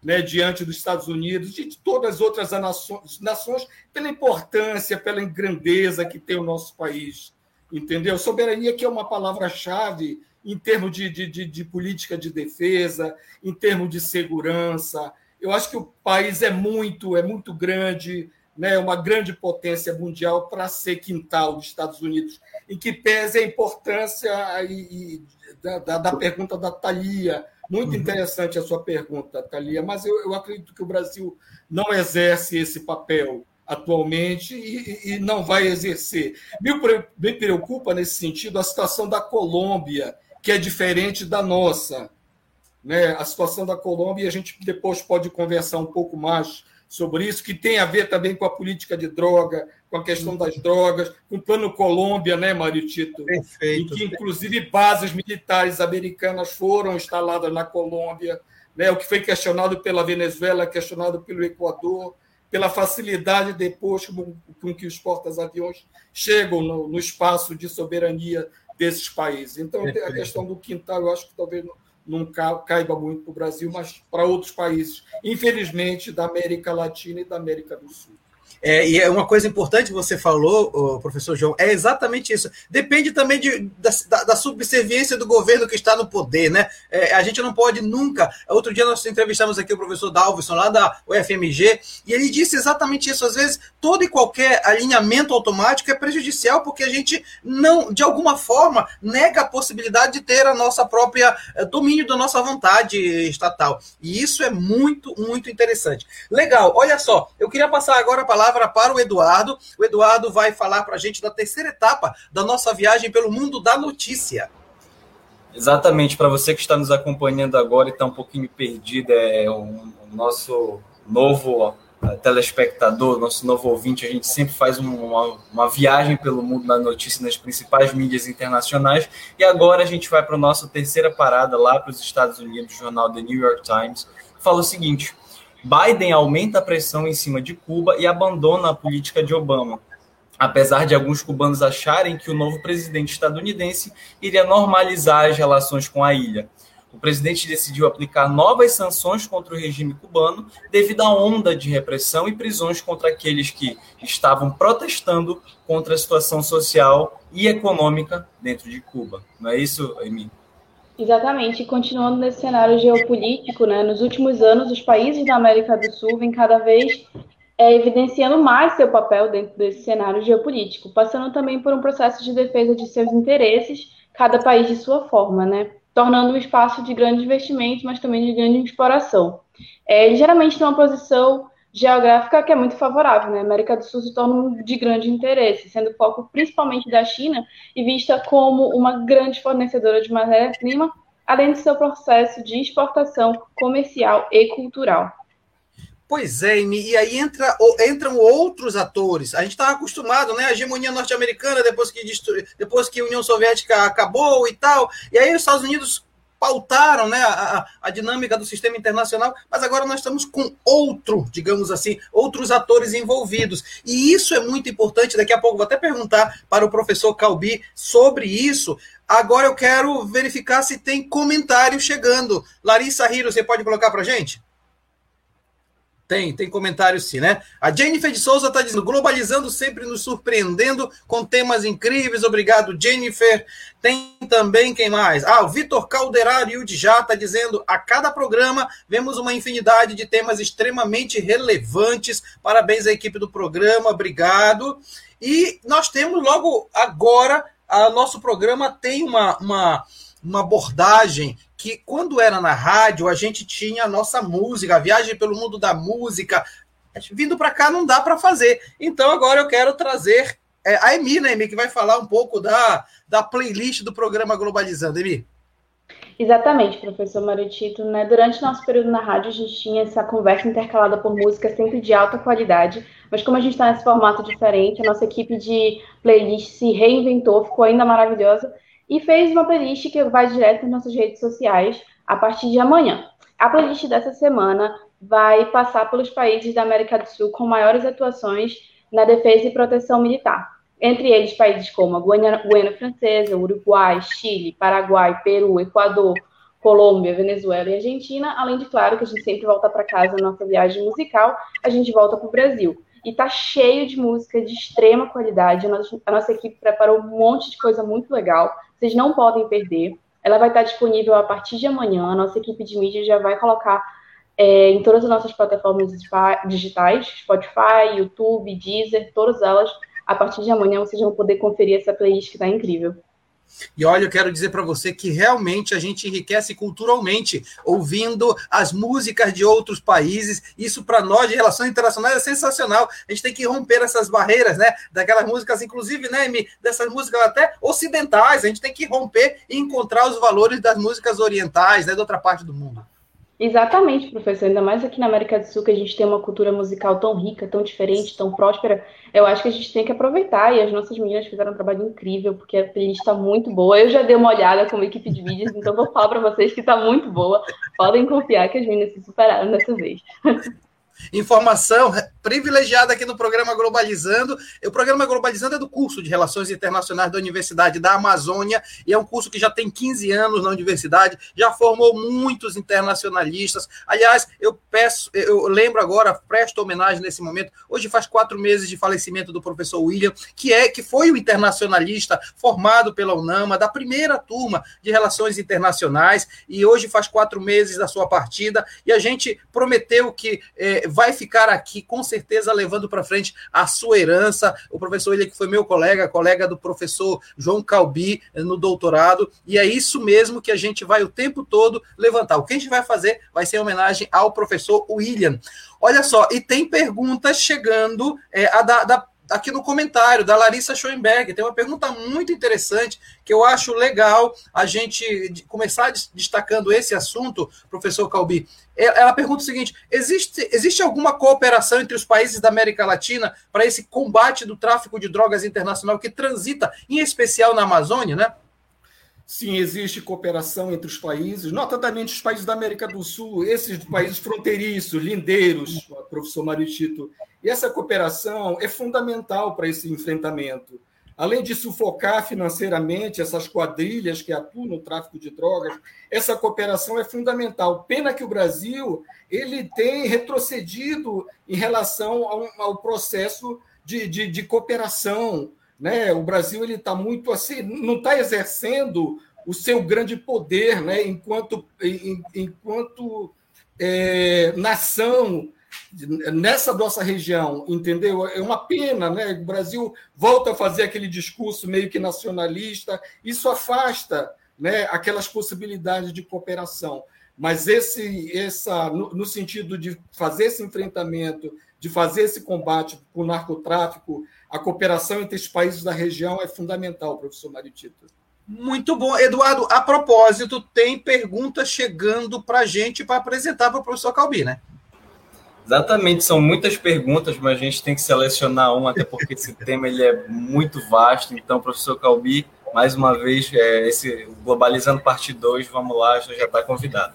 né, diante dos Estados Unidos e de todas as outras nações, nações, pela importância, pela grandeza que tem o nosso país. Entendeu? Soberania que é uma palavra-chave em termos de, de, de, de política de defesa, em termos de segurança. Eu acho que o país é muito, é muito grande, né, uma grande potência mundial para ser quintal dos Estados Unidos, em que pese a importância e, da, da, da, pergunta da Thalia. Muito uhum. interessante a sua pergunta, Thalia, mas eu, eu, acredito que o Brasil não exerce esse papel atualmente e, e não vai exercer. Me, me preocupa, nesse sentido, a situação da Colômbia, que é diferente da nossa. Né? A situação da Colômbia, e a gente depois pode conversar um pouco mais sobre isso, que tem a ver também com a política de droga, com a questão das drogas, com o Plano Colômbia, né, Mário Tito? Perfeito. Em que, inclusive, bases militares americanas foram instaladas na Colômbia, né, o que foi questionado pela Venezuela, questionado pelo Equador, pela facilidade depois com, com que os portas-aviões chegam no, no, espaço de soberania desses países. Então, Perfeito. a questão do quintal, eu acho que talvez não não caiba muito para o Brasil, mas para outros países, infelizmente, da América Latina e da América do Sul. É, e é uma coisa importante que você falou, professor João, é exatamente isso. Depende também de, da, da subserviência do governo que está no poder, né? É, a gente não pode nunca. Outro dia nós entrevistamos aqui o professor Dalvison, lá da UFMG, e ele disse exatamente isso. Às vezes, todo e qualquer alinhamento automático é prejudicial, porque a gente não, de alguma forma, nega a possibilidade de ter a nossa própria é, domínio da nossa vontade estatal. E isso é muito, muito interessante. Legal, olha só, eu queria passar agora a palavra palavra para o Eduardo. O Eduardo vai falar para a gente da terceira etapa da nossa viagem pelo mundo da notícia. Exatamente, para você que está nos acompanhando agora e está um pouquinho perdido, é o, nosso novo telespectador, nosso novo ouvinte, a gente sempre faz uma, uma viagem pelo mundo da notícia nas principais mídias internacionais. E agora a gente vai para a nossa terceira parada lá para os Estados Unidos, o jornal The New York Times, fala o seguinte: Biden aumenta a pressão em cima de Cuba e abandona a política de Obama, apesar de alguns cubanos acharem que o novo presidente estadunidense iria normalizar as relações com a ilha. o presidente decidiu aplicar novas sanções contra o regime cubano devido à onda de repressão e prisões contra aqueles que estavam protestando contra a situação social e econômica dentro de Cuba. Não é isso, Emi? Exatamente. E continuando nesse cenário geopolítico, né, nos últimos anos, os países da América do Sul vêm cada vez é, evidenciando mais seu papel dentro desse cenário geopolítico, passando também por um processo de defesa de seus interesses, cada país de sua forma, né? tornando um espaço de grande investimento, mas também de grande exploração. É, geralmente tem uma posição geográfica que é muito favorável, né? A América do Sul se torna de grande interesse, sendo foco principalmente da China e vista como uma grande fornecedora de matéria-prima, além do seu processo de exportação comercial e cultural. Pois é, e aí entra, entram outros atores. A gente estava acostumado, né? A hegemonia norte-americana, depois que, depois que a União Soviética acabou e tal. E aí os Estados Unidos pautaram né, a, a, dinâmica do sistema internacional, mas agora nós estamos com outro, digamos assim, outros atores envolvidos. E isso é muito importante. Daqui a pouco vou até perguntar para o professor Calbi sobre isso. Agora eu quero verificar se tem comentário chegando. Larissa Hiro, você pode colocar para gente? Tem, tem comentário sim, né? A Jennifer de Souza está dizendo, globalizando sempre nos surpreendendo com temas incríveis. Obrigado, Jennifer. Tem também quem mais? Ah, o Vitor Calderaro de Já está dizendo, a cada programa vemos uma infinidade de temas extremamente relevantes. Parabéns à equipe do programa, obrigado. E nós temos logo agora, a nosso programa tem uma, uma, uma abordagem que quando era na rádio, a gente tinha a nossa música, a viagem pelo mundo da música. Vindo para cá não dá para fazer. Então agora eu quero trazer é, a Emi, né, Emi, que vai falar um pouco da, da playlist do programa Globalizando. Emi. Exatamente, professor Marutito. Né? Durante nosso período na rádio, a gente tinha essa conversa intercalada por música sempre de alta qualidade, mas como a gente está nesse formato diferente, a nossa equipe de playlist se reinventou, ficou ainda maravilhosa e fez uma playlist que vai direto nas nossas redes sociais a partir de amanhã. A playlist dessa semana vai passar pelos países da América do Sul com maiores atuações na defesa e proteção militar. Entre eles, países como a Guiana, Guiana Francesa, Uruguai, Chile, Paraguai, Peru, Equador, Colômbia, Venezuela e Argentina, além de, claro, que a gente sempre volta para casa na nossa viagem musical, a gente volta para o Brasil. E tá cheio de música de extrema qualidade. A nossa, a nossa equipe preparou um monte de coisa muito legal. Vocês não podem perder. Ela vai estar disponível a partir de amanhã. A nossa equipe de mídia já vai colocar é, em todas as nossas plataformas digitais, Spotify, YouTube, Deezer, todas elas. A partir de amanhã vocês vão poder conferir essa playlist que está incrível. E olha, eu quero dizer para você que realmente a gente enriquece culturalmente ouvindo as músicas de outros países. Isso para nós de relações internacionais é sensacional. A gente tem que romper essas barreiras, né? Daquelas músicas, inclusive, né, dessas músicas até ocidentais. A gente tem que romper e encontrar os valores das músicas orientais, né, de outra parte do mundo. Exatamente, professor. Ainda mais aqui na América do Sul, que a gente tem uma cultura musical tão rica, tão diferente, tão próspera. Eu acho que a gente tem que aproveitar. E as nossas meninas fizeram um trabalho incrível, porque a playlist está muito boa. Eu já dei uma olhada como equipe de vídeos, então vou falar para vocês que está muito boa. Podem confiar que as meninas se superaram dessa vez. Informação privilegiada aqui no programa Globalizando. O programa Globalizando é do curso de Relações Internacionais da Universidade da Amazônia e é um curso que já tem 15 anos na universidade, já formou muitos internacionalistas. Aliás, eu peço, eu lembro agora, presto homenagem nesse momento. Hoje faz quatro meses de falecimento do professor William, que é que foi o internacionalista formado pela UNAMA da primeira turma de Relações Internacionais e hoje faz quatro meses da sua partida e a gente prometeu que eh, vai ficar aqui com certeza levando para frente a sua herança. O professor ele que foi meu colega, colega do professor João Calbi eh, no doutorado, e é isso mesmo que a gente vai o tempo todo levantar. O que a gente vai fazer vai ser em homenagem ao professor William. Olha só, e tem perguntas chegando, é, a da, da aqui no comentário da Larissa Schoenberg. Tem uma pergunta muito interessante que eu acho legal a gente começar destacando esse assunto, professor Calbi. Ela pergunta o seguinte: existe, existe alguma cooperação entre os países da América Latina para esse combate do tráfico de drogas internacional que transita, em especial na Amazônia, né? Sim, existe cooperação entre os países, notadamente os países da América do Sul, esses países fronteiriços, lindeiros, professor Mário Tito. E essa cooperação é fundamental para esse enfrentamento. além de sufocar financeiramente essas quadrilhas que atuam no tráfico de drogas, essa cooperação é fundamental. Pena que o Brasil ele tem retrocedido em relação ao, ao processo de, de, de, cooperação. Né? O Brasil ele está muito assim, não está exercendo o seu grande poder né? enquanto, enquanto é, nação nessa nossa região, entendeu? É uma pena, né? O Brasil volta a fazer aquele discurso meio que nacionalista, isso afasta, né, aquelas possibilidades de cooperação. Mas esse, essa, no, no sentido de fazer esse enfrentamento, de fazer esse combate com o narcotráfico, a cooperação entre os países da região é fundamental, professor Maritito. Muito bom. Eduardo, a propósito, tem perguntas chegando para a gente para apresentar para o professor Calbi, né? Exatamente, são muitas perguntas, mas a gente tem que selecionar uma, até porque esse tema ele é muito vasto. Então, professor Calbi, mais uma vez, é, esse Globalizando Parte 2, vamos lá, já está convidado.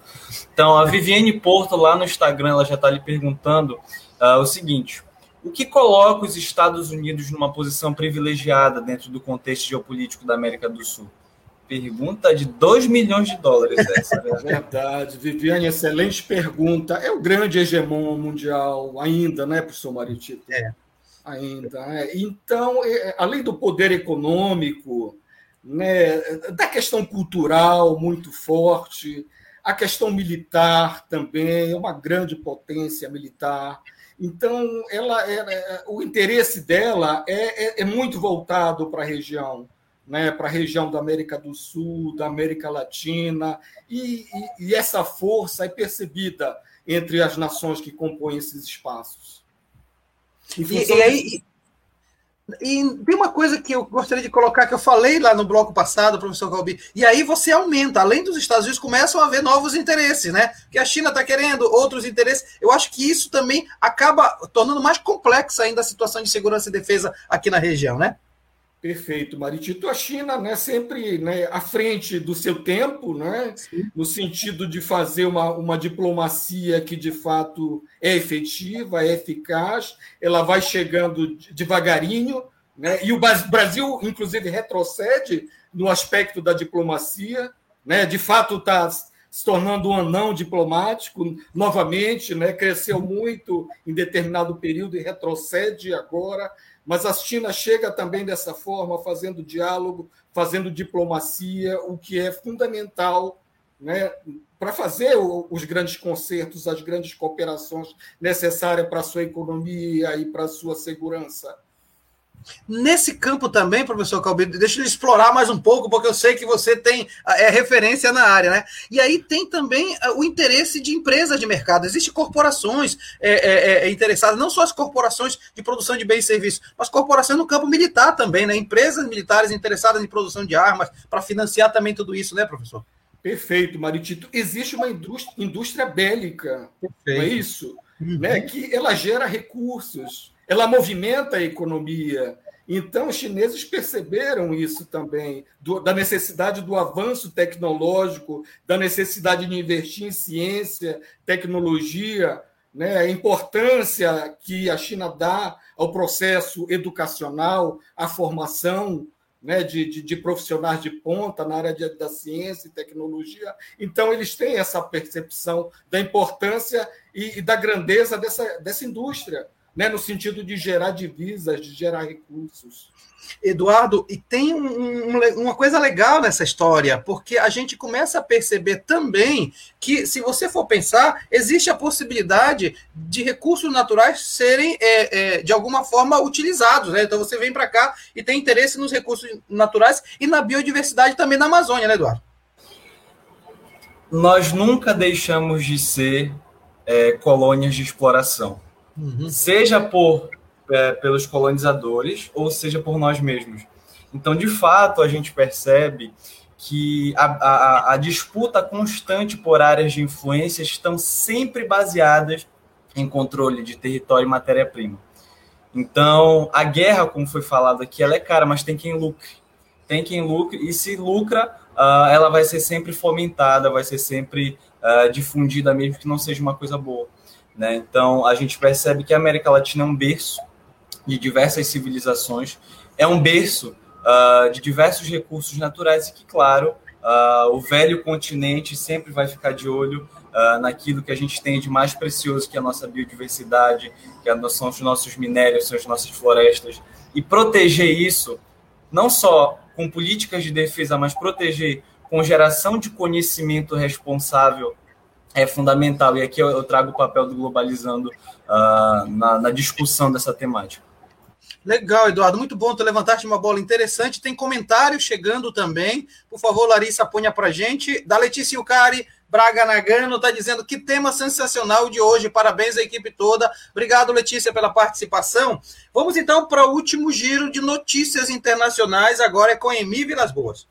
Então, a Viviane Porto, lá no Instagram, ela já está lhe perguntando uh, o seguinte: o que coloca os Estados Unidos numa posição privilegiada dentro do contexto geopolítico da América do Sul? Pergunta de 2 milhões de dólares essa. Né? Verdade, Viviane, excelente pergunta. É o grande hegemon mundial ainda, né, professor Maritito? É. Ainda. É. Então, é, além do poder econômico, né, da questão cultural muito forte, a questão militar também, é uma grande potência militar. Então, ela, ela é, o interesse dela é, é, é muito voltado para a região né, para a região da América do Sul, da América Latina, e, e, e, essa força é percebida entre as nações que compõem esses espaços. E, e aí, e tem uma coisa que eu gostaria de colocar, que eu falei lá no bloco passado, professor Calbi, e aí você aumenta, além dos Estados Unidos, começam a haver novos interesses, né? Que a China está querendo, outros interesses. Eu acho que isso também acaba tornando mais complexa ainda a situação de segurança e defesa aqui na região, né? Perfeito, Maritito. A China né, sempre né, à frente do seu tempo, né, no sentido de fazer uma, uma diplomacia que de fato é efetiva, é eficaz, ela vai chegando devagarinho, né, e o Brasil, inclusive, retrocede no aspecto da diplomacia, né, de fato está se tornando um anão diplomático novamente, né, cresceu muito em determinado período e retrocede agora mas a China chega também dessa forma, fazendo diálogo, fazendo diplomacia, o que é fundamental né, para fazer os grandes concertos, as grandes cooperações necessárias para a sua economia e para a sua segurança. Nesse campo também, professor Calbi, deixa eu explorar mais um pouco, porque eu sei que você tem é referência na área, né? E aí tem também é, o interesse de empresas de mercado. Existem corporações é, é, é, interessadas, não só as corporações de produção de bens e serviços, mas corporações no campo militar também, né? Empresas militares interessadas em produção de armas para financiar também tudo isso, né, professor? Perfeito, Maritito. Existe uma indústria, indústria bélica, Perfeito. não é isso? Uhum. Né? Que ela gera recursos ela movimenta a economia. Então, os chineses perceberam isso também, do, da necessidade do avanço tecnológico, da necessidade de investir em ciência, tecnologia, né, a importância que a China dá ao processo educacional, à formação né, de, de, de, profissionais de ponta na área de, da ciência e tecnologia. Então, eles têm essa percepção da importância e, e da grandeza dessa, dessa indústria né, no sentido de gerar divisas, de gerar recursos. Eduardo, e tem um, um, uma coisa legal nessa história, porque a gente começa a perceber também que, se você for pensar, existe a possibilidade de recursos naturais serem, é, é, de alguma forma, utilizados. Né? Então, você vem para cá e tem interesse nos recursos naturais e na biodiversidade também na Amazônia, né, Eduardo? Nós nunca deixamos de ser é, colônias de exploração uhum. seja por é, pelos colonizadores ou seja por nós mesmos. Então, de fato, a gente percebe que a, a, a disputa constante por áreas de influência estão sempre baseadas em controle de território e matéria-prima. Então, a guerra, como foi falado aqui, ela é cara, mas tem quem lucre. Tem quem lucre, e se lucra, uh, ela vai ser sempre fomentada, vai ser sempre uh, difundida, mesmo que não seja uma coisa boa. Né? Então, a gente percebe que a América Latina é um berço de diversas civilizações, é um berço uh, de diversos recursos naturais e que, claro, uh, o velho continente sempre vai ficar de olho uh, naquilo que a gente tem de mais precioso, que é a nossa biodiversidade, que é são os nossos minérios, são as nossas florestas, e proteger isso, não só com políticas de defesa, mas proteger com geração de conhecimento responsável é fundamental. E aqui eu, trago o papel do Globalizando uh, na, na discussão dessa temática. Legal, Eduardo. Muito bom. Tu levantaste uma bola interessante. Tem comentários chegando também. Por favor, Larissa, ponha para gente. Da Letícia Ucari, Braga Nagano, está dizendo que tema sensacional de hoje. Parabéns à equipe toda. Obrigado, Letícia, pela participação. Vamos então para o último giro de notícias internacionais. Agora é com Emi Vilas Boas.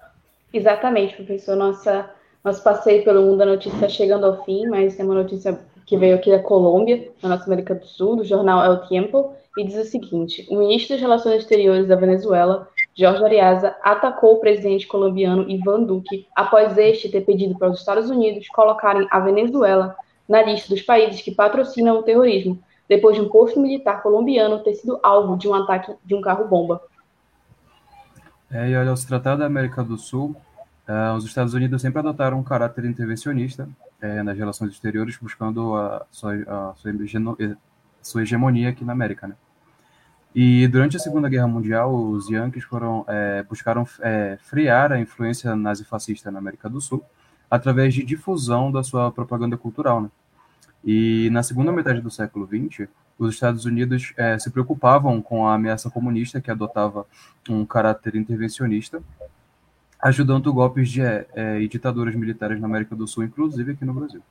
Exatamente, professor. Nossa, nosso passeio pelo mundo da notícia chegando ao fim, mas tem uma notícia que veio aqui da Colômbia, na nossa América do Sul, do jornal El Tiempo e diz o seguinte: o ministro das Relações Exteriores da Venezuela, Jorge Ariaza, atacou o presidente colombiano Ivan Duque após este ter pedido para os Estados Unidos colocarem a Venezuela na lista dos países que patrocinam o terrorismo, depois de um posto militar colombiano ter sido alvo de um ataque de um carro-bomba. É, e olha, se tratar da América do Sul, uh, os Estados Unidos sempre adotaram um caráter intervencionista é, nas relações exteriores, buscando a sua, a sua sua hegemonia aqui na América, né? E durante a Segunda Guerra Mundial, os Yankees foram é, buscaram é, frear a influência nazifascista na América do Sul através de difusão da sua propaganda cultural, né? E na segunda metade do século XX, os Estados Unidos é, se preocupavam com a ameaça comunista que adotava um caráter intervencionista, ajudando golpes de é, é, e ditaduras militares na América do Sul, inclusive aqui no Brasil.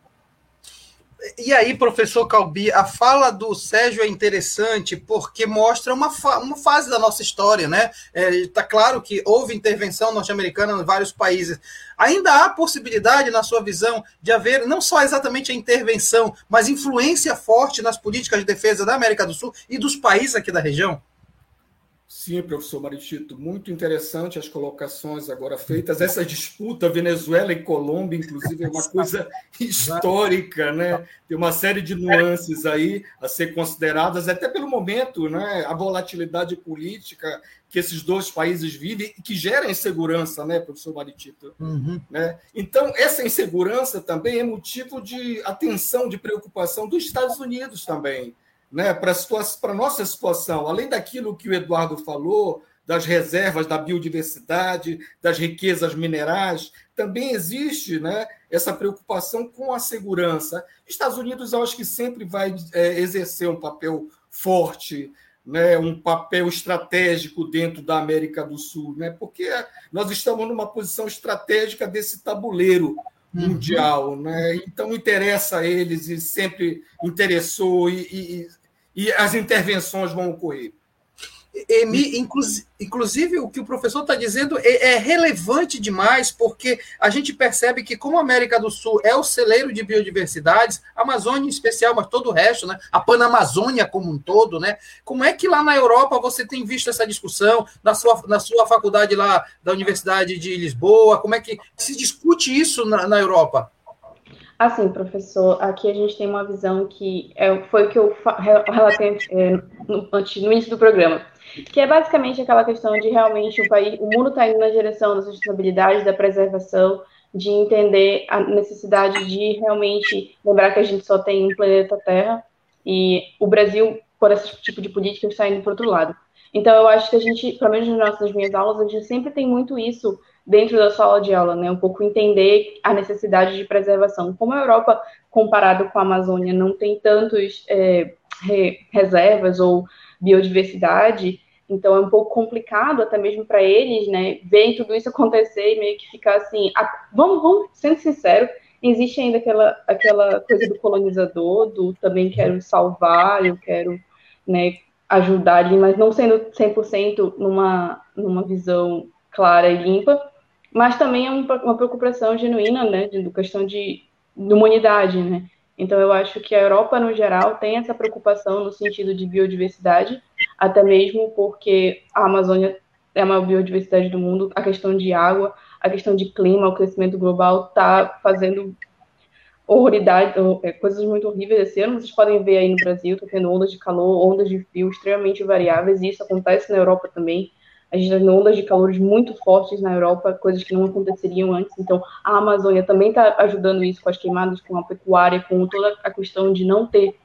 E aí, professor Calbi, a fala do Sérgio é interessante porque mostra uma, fa uma fase da nossa história, né? Está é, claro que houve intervenção norte-americana em vários países. Ainda há possibilidade, na sua visão, de haver não só exatamente a intervenção, mas influência forte nas políticas de defesa da América do Sul e dos países aqui da região? Sim, professor Maritito, muito interessante as colocações agora feitas. Essa disputa Venezuela e Colômbia, inclusive, é uma coisa histórica, né? Tem uma série de nuances aí a ser consideradas, até pelo momento, né? A volatilidade política que esses dois países vivem e que gera insegurança, né, professor Maritito? Uhum. Né? Então, essa insegurança também é motivo de atenção, de preocupação dos Estados Unidos também né, para a nossa situação, além daquilo que o Eduardo falou, das reservas da biodiversidade, das riquezas minerais, também existe né, essa preocupação com a segurança. Estados Unidos, eu acho que sempre vai é, exercer um papel forte, né, um papel estratégico dentro da América do Sul, né, porque nós estamos numa posição estratégica desse tabuleiro uhum. mundial. Né? Então, interessa a eles e sempre interessou, e, e, e as intervenções vão ocorrer. Emi, inclusive, inclusive, o que o professor está dizendo é, é, relevante demais, porque a gente percebe que, como a América do Sul é o celeiro de biodiversidades, a Amazônia em especial, mas todo o resto, né? a Panamazônia como um todo, né? como é que lá na Europa você tem visto essa discussão, na sua, na sua faculdade lá da Universidade de Lisboa, como é que se discute isso na, na Europa? Assim, professor, aqui a gente tem uma visão que é, foi o que eu relatei é, no, antes, no início do programa, que é basicamente aquela questão de realmente o país, o mundo está indo na direção da sustentabilidade, da preservação, de entender a necessidade de realmente lembrar que a gente só tem um planeta Terra e o Brasil, por esse tipo de política, está indo para outro lado. Então, eu acho que a gente, pelo menos nas minhas aulas, a gente sempre tem muito isso dentro da sala de aula, né? Um pouco entender a necessidade de preservação. Como a Europa, comparado com a Amazônia, não tem tantos é, re, reservas ou biodiversidade, então é um pouco complicado até mesmo para eles, né? Ver tudo isso acontecer e meio que ficar assim. A, vamos, vamos, sendo sincero, existe ainda aquela, aquela coisa do colonizador, do também quero salvar, eu quero, né? ajudar ali, mas não sendo 100% numa, numa visão clara e limpa, mas também é uma preocupação genuína, né, de, questão de, de humanidade, né. Então, eu acho que a Europa, no geral, tem essa preocupação no sentido de biodiversidade, até mesmo porque a Amazônia é a maior biodiversidade do mundo, a questão de água, a questão de clima, o crescimento global está fazendo horroridade, é, coisas muito horríveis esse ano. Vocês podem ver aí no Brasil, tá tendo ondas de calor, ondas de frio extremamente variáveis, e isso acontece na Europa também. A gente está ondas de calores muito fortes na Europa, coisas que não aconteceriam antes. Então, a Amazônia também está ajudando isso com as queimadas, com a pecuária, com toda a questão de não ter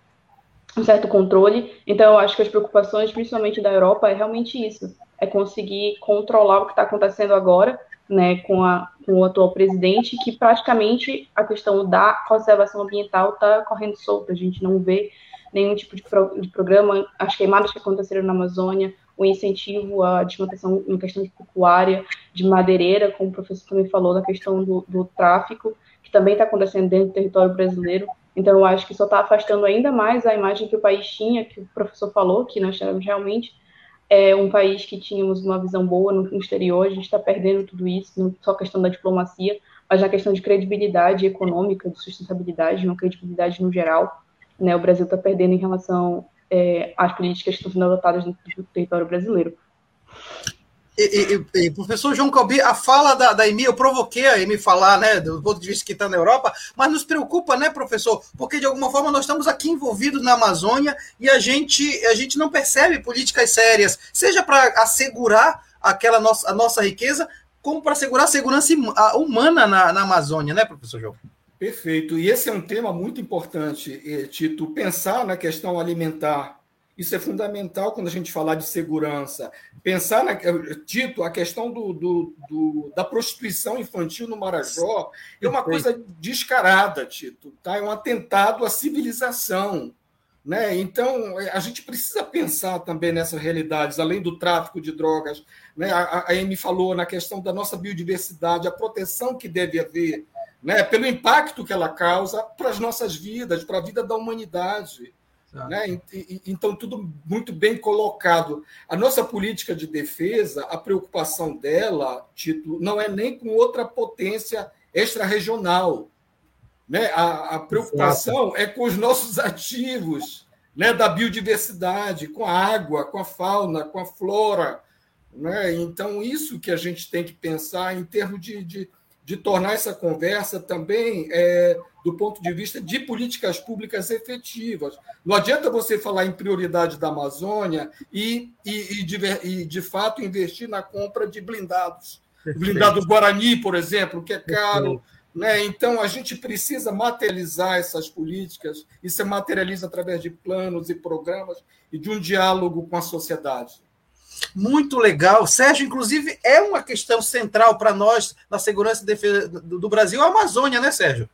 um certo controle. Então, eu acho que as preocupações, principalmente da Europa, é realmente isso: é conseguir controlar o que está acontecendo agora, né, com, a, com o atual presidente, que praticamente a questão da conservação ambiental está correndo solta. A gente não vê nenhum tipo de, pro, de programa, as queimadas que aconteceram na Amazônia, o incentivo à desmatação em questão de pecuária, de madeireira, como o professor também falou, da questão do, do tráfico, que também está acontecendo dentro do território brasileiro. Então, eu acho que só está afastando ainda mais a imagem que o país tinha, que o professor falou, que nós temos realmente é um país que tínhamos uma visão boa no exterior, a gente está perdendo tudo isso, não só questão da diplomacia, mas na questão de credibilidade econômica, de sustentabilidade, uma credibilidade no geral. Né, o Brasil está perdendo em relação é, às políticas que estão sendo adotadas no território brasileiro. E, e, e, professor João Calbi, a fala da, da EMI, eu provoquei a EMI falar, né, do ponto de vista que está na Europa, mas nos preocupa, né, professor? Porque de alguma forma nós estamos aqui envolvidos na Amazônia e a gente, a gente não percebe políticas sérias, seja para assegurar aquela nossa, a nossa riqueza, como para assegurar a segurança humana na, na Amazônia, né, professor João? Perfeito. E esse é um tema muito importante, eh, Tito, pensar na questão alimentar isso é fundamental quando a gente falar de segurança. Pensar, na, Tito, a questão do, do, do, da prostituição infantil no Marajó é uma coisa descarada, Tito. Tá? É um atentado à civilização. Né? Então, a gente precisa pensar também nessas realidades, além do tráfico de drogas. Né? A, a Amy falou na questão da nossa biodiversidade, a proteção que deve haver, né? pelo impacto que ela causa para as nossas vidas, para a vida da humanidade. Né? Então, tudo muito bem colocado. A nossa política de defesa, a preocupação dela, Tito, não é nem com outra potência extra-regional. Né? A, a preocupação Exato. é com os nossos ativos né? da biodiversidade, com a água, com a fauna, com a flora. Né? Então, isso que a gente tem que pensar em termos de, de, de tornar essa conversa também. É, do ponto de vista de políticas públicas efetivas. Não adianta você falar em prioridade da Amazônia e, e, e, de, e de, fato, investir na compra de blindados. Perfeito. Blindado Guarani, por exemplo, que é caro. Né? Então, a gente precisa materializar essas políticas, e se materializa através de planos e programas e de um diálogo com a sociedade. Muito legal. Sérgio, inclusive, é uma questão central para nós na segurança e defesa do Brasil, a Amazônia, né, Sérgio?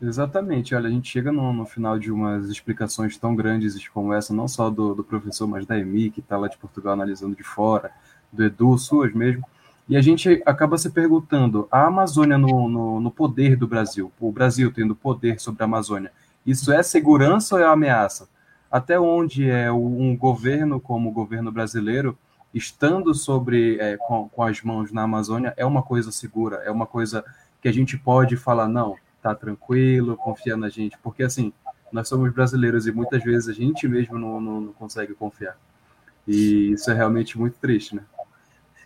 Exatamente, olha, a gente chega no, no, final de umas explicações tão grandes como essa, não só do, do professor, mas da EMI, que está lá de Portugal analisando de fora, do Edu, suas mesmo, e a gente acaba se perguntando, a Amazônia no, no, no poder do Brasil, o Brasil tendo poder sobre a Amazônia, isso é segurança ou é ameaça? Até onde é um governo como o governo brasileiro, estando sobre, é, com, com as mãos na Amazônia, é uma coisa segura, é uma coisa que a gente pode falar, não, tá tranquilo, confia na gente, porque assim, nós somos brasileiros e muitas vezes a gente mesmo não, não, não consegue confiar. E isso é realmente muito triste, né?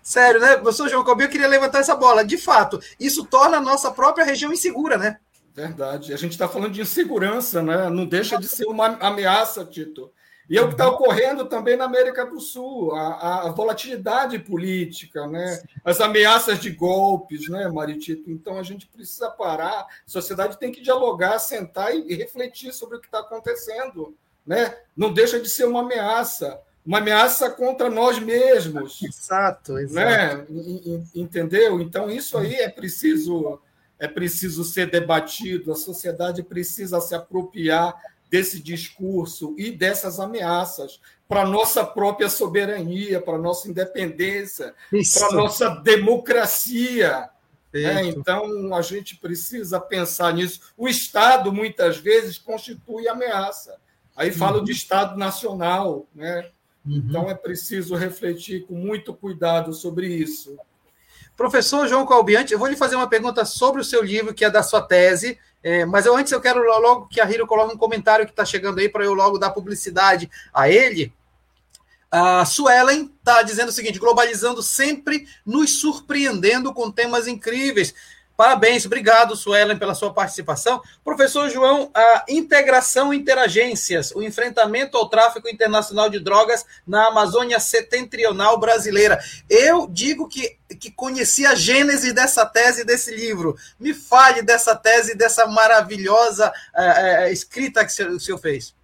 Sério, né? Professor João Calbi, eu queria levantar essa bola. De fato, isso torna a nossa própria região insegura, né? Verdade. A gente está falando de insegurança, né? Não deixa de ser uma ameaça, Tito. E é o que está ocorrendo também na América do Sul, a, a, volatilidade política, né? as ameaças de golpes, né, Maritito? Então a gente precisa parar, a sociedade tem que dialogar, sentar e, e refletir sobre o que está acontecendo. Né? Não deixa de ser uma ameaça, uma ameaça contra nós mesmos. Exato, exato. Né? Entendeu? Então isso aí é preciso é preciso ser debatido, a sociedade precisa se apropriar desse discurso e dessas ameaças para nossa própria soberania, para nossa independência, para nossa democracia. É, então, a gente precisa pensar nisso. O Estado, muitas vezes, constitui ameaça. Aí falo uhum. de Estado nacional. Né? Uhum. Então, é preciso refletir com muito cuidado sobre isso. Professor João Calbiante, eu vou lhe fazer uma pergunta sobre o seu livro, que é da sua tese, é, mas eu, antes eu quero logo que a Hiro coloque um comentário que está chegando aí para eu logo dar publicidade a ele. A Suelen está dizendo o seguinte: globalizando sempre nos surpreendendo com temas incríveis. Parabéns, obrigado, Suelen, pela sua participação. Professor João, a integração interagências, o enfrentamento ao tráfico internacional de drogas na Amazônia setentrional brasileira. Eu digo que, que conheci a gênese dessa tese, desse livro. Me fale dessa tese, dessa maravilhosa é, é, escrita que o senhor fez.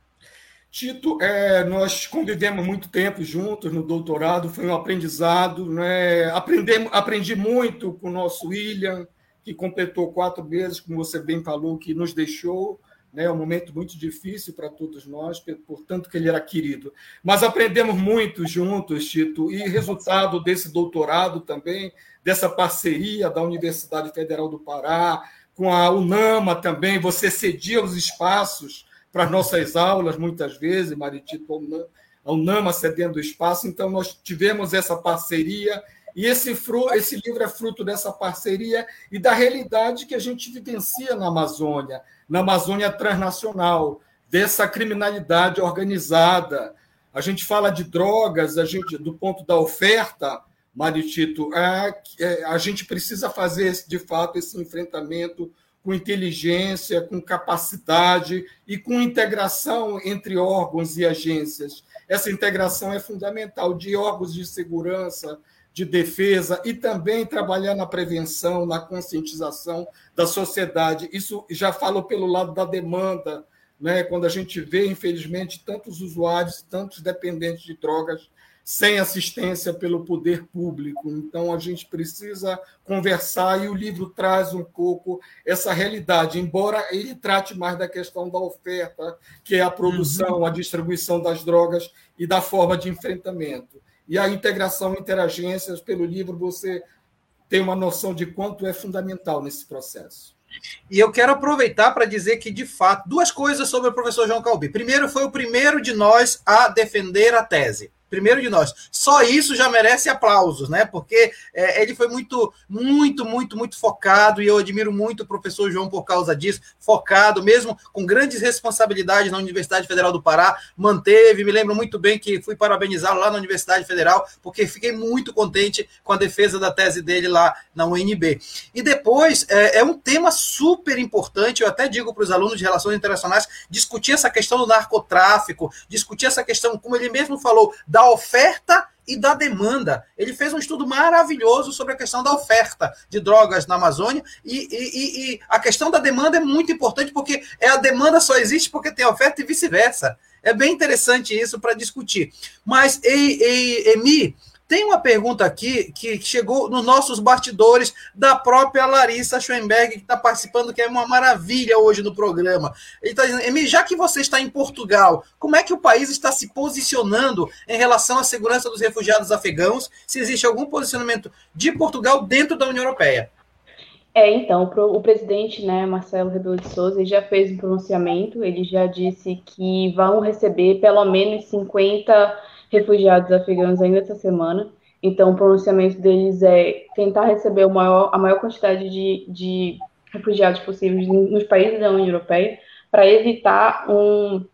Tito, é, nós convivemos muito tempo juntos no doutorado, foi um aprendizado. Né? Aprendemos, aprendi muito com o nosso William, que completou quatro meses, como você bem falou, que nos deixou. Né? É um momento muito difícil para todos nós, portanto que ele era querido. Mas aprendemos muito juntos, Tito, e resultado desse doutorado também, dessa parceria da Universidade Federal do Pará, com a UNAMA também, você cedia os espaços para as nossas aulas, muitas vezes, Maritito, a UNAMA cedendo espaço, então nós tivemos essa parceria, e esse, esse livro é fruto dessa parceria e da realidade que a gente vivencia na Amazônia, na Amazônia transnacional, dessa criminalidade organizada. A gente fala de drogas, a gente, do ponto da oferta, Maritito, é, é, a gente precisa fazer, de fato, esse enfrentamento com inteligência, com capacidade e com integração entre órgãos e agências. Essa integração é fundamental de órgãos de segurança, de defesa e também trabalhar na prevenção, na conscientização da sociedade. Isso já falo pelo lado da demanda, né? quando a gente vê, infelizmente, tantos usuários, tantos dependentes de drogas sem assistência pelo poder público. Então, a gente precisa conversar e o livro traz um pouco essa realidade, embora ele trate mais da questão da oferta, que é a produção, uhum. a distribuição das drogas e da forma de enfrentamento. E a integração interagências, pelo livro, você tem uma noção de quanto é fundamental nesse processo. E eu quero aproveitar para dizer que, de fato, duas coisas sobre o professor João Calbi. Primeiro, foi o primeiro de nós a defender a tese primeiro de nós. Só isso já merece aplausos, né? Porque é, ele foi muito, muito, muito, muito focado e eu admiro muito o professor João por causa disso. Focado, mesmo com grandes responsabilidades na Universidade Federal do Pará, manteve. Me lembro muito bem que fui parabenizá-lo lá na Universidade Federal, porque fiquei muito contente com a defesa da tese dele lá na UNB. E depois, é, é um tema super importante, eu até digo para os alunos de Relações Internacionais, discutir essa questão do narcotráfico, discutir essa questão, como ele mesmo falou, da oferta e da demanda. Ele fez um estudo maravilhoso sobre a questão da oferta de drogas na Amazônia e, e, e, a questão da demanda é muito importante porque é a demanda só existe porque tem oferta e vice-versa. É bem interessante isso para discutir. Mas, Emi, tem uma pergunta aqui que chegou nos nossos bastidores da própria Larissa Schoenberg, que está participando, que é uma maravilha hoje no programa. Ele está dizendo, já que você está em Portugal, como é que o país está se posicionando em relação à segurança dos refugiados afegãos? Se existe algum posicionamento de Portugal dentro da União Europeia? É, então, o presidente, né, Marcelo Rebelo de Souza, já fez um pronunciamento, ele já disse que vão receber pelo menos 50 refugiados afegãos ainda essa semana. Então, o pronunciamento deles é tentar receber maior, a maior quantidade de, de refugiados possíveis nos países da União Europeia para evitar um,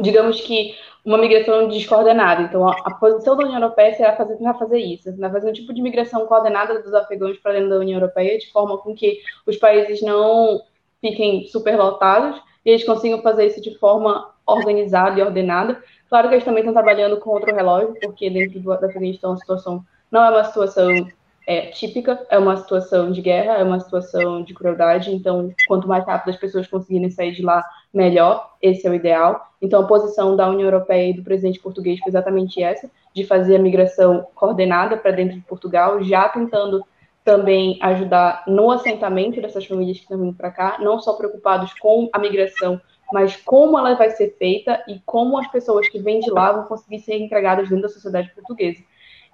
digamos que, uma migração descoordenada. Então, a, a posição da União Europeia será fazer, tentar fazer isso, tentar fazer um tipo de migração coordenada dos afegãos para dentro da União Europeia, de forma com que os países não fiquem superlotados e eles consigam fazer isso de forma organizada e ordenada, Claro que eles também estão trabalhando com outro relógio, porque dentro do Afeganistão a situação não é uma situação é, típica, é uma situação de guerra, é uma situação de crueldade. Então, quanto mais rápido as pessoas conseguirem sair de lá, melhor. Esse é o ideal. Então, a posição da União Europeia e do presidente português foi exatamente essa, de fazer a migração coordenada para dentro de Portugal, já tentando também ajudar no assentamento dessas famílias que estão vindo para cá, não só preocupados com a migração mas como ela vai ser feita e como as pessoas que vêm de lá vão conseguir ser entregadas dentro da sociedade portuguesa.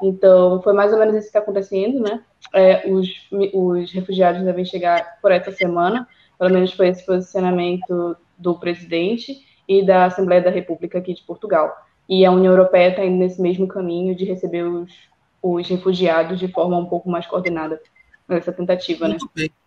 Então, foi mais ou menos isso que está acontecendo, né? É, os, os refugiados devem chegar por essa semana, pelo menos foi esse posicionamento do presidente e da Assembleia da República aqui de Portugal. E a União Europeia está indo nesse mesmo caminho de receber os, os refugiados de forma um pouco mais coordenada nessa tentativa, né? Muito né? Bem.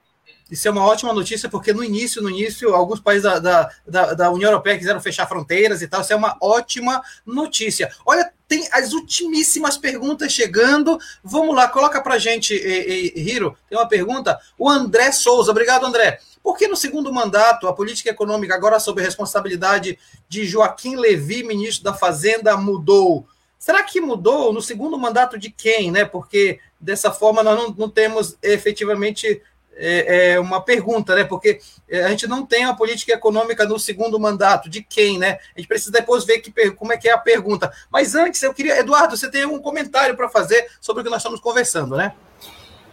Isso é uma ótima notícia, porque no início, no início, alguns países da, da, da, União Europeia quiseram fechar fronteiras e tal. Isso é uma ótima notícia. Olha, tem as ultimíssimas perguntas chegando. Vamos lá, coloca para gente, Hiro. Tem uma pergunta. O André Souza, obrigado, André. Por que no segundo mandato a política econômica, agora sob responsabilidade de Joaquim Levi, ministro da Fazenda, mudou? Será que mudou no segundo mandato de quem, né? Porque dessa forma nós não, não temos efetivamente é, é, uma pergunta, né? Porque é, a gente não tem a política econômica no segundo mandato. De quem, né? A gente precisa depois ver que, como é que é a pergunta. Mas antes, eu queria. Eduardo, você tem um comentário para fazer sobre o que nós estamos conversando, né?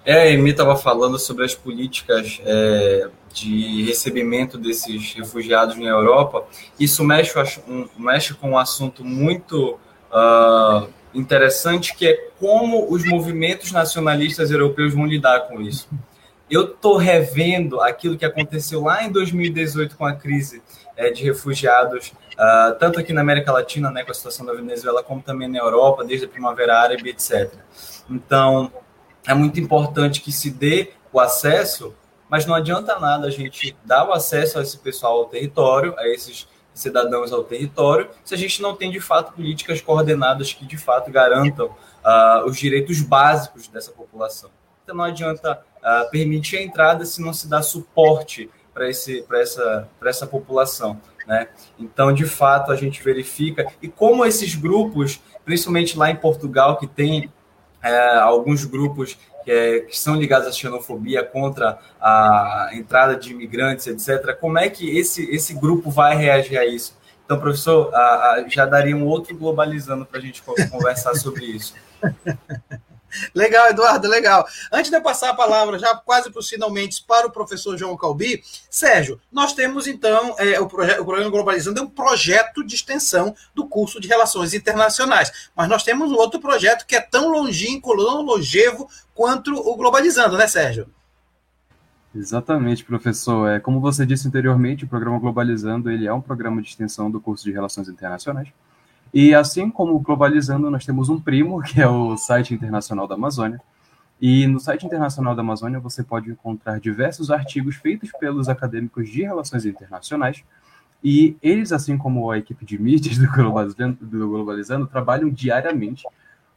É, a Emi estava falando sobre as políticas é, de recebimento desses refugiados na Europa. Isso mexe, um, mexe com um assunto muito uh, interessante, que é como os movimentos nacionalistas europeus vão lidar com isso eu estou revendo aquilo que aconteceu lá em 2018 com a crise é, de refugiados, uh, tanto aqui na América Latina, né, com a situação da Venezuela, como também na Europa, desde a Primavera Árabe, etc. Então, é muito importante que se dê o acesso, mas não adianta nada a gente dar o acesso a esse pessoal ao território, a esses cidadãos ao território, se a gente não tem de fato políticas coordenadas que de fato garantam uh, os direitos básicos dessa população. Então não adianta uh, permitir a entrada se não se dá suporte para essa, essa população. Né? Então, de fato, a gente verifica. E como esses grupos, principalmente lá em Portugal, que tem é, alguns grupos que, é, que, são ligados à xenofobia contra a entrada de imigrantes, etc., como é que esse, esse grupo vai reagir a isso? Então, professor, já daria um outro globalizando para a gente conversar sobre isso. Legal, Eduardo, legal. Antes de eu passar a palavra, já quase para os finalmente, para o professor João Calbi, Sérgio, nós temos então é, o, o programa Globalizando é um projeto de extensão do curso de Relações Internacionais, mas nós temos um outro projeto que é tão longínquo, tão longevo quanto o Globalizando, né, Sérgio? Exatamente, professor. É, como você disse anteriormente, o programa Globalizando ele é um programa de extensão do curso de Relações Internacionais. E assim como Globalizando, nós temos um primo, que é o site internacional da Amazônia. E no site internacional da Amazônia você pode encontrar diversos artigos feitos pelos acadêmicos de relações internacionais. E eles, assim como a equipe de mídias do Globalizando, do Globalizando trabalham diariamente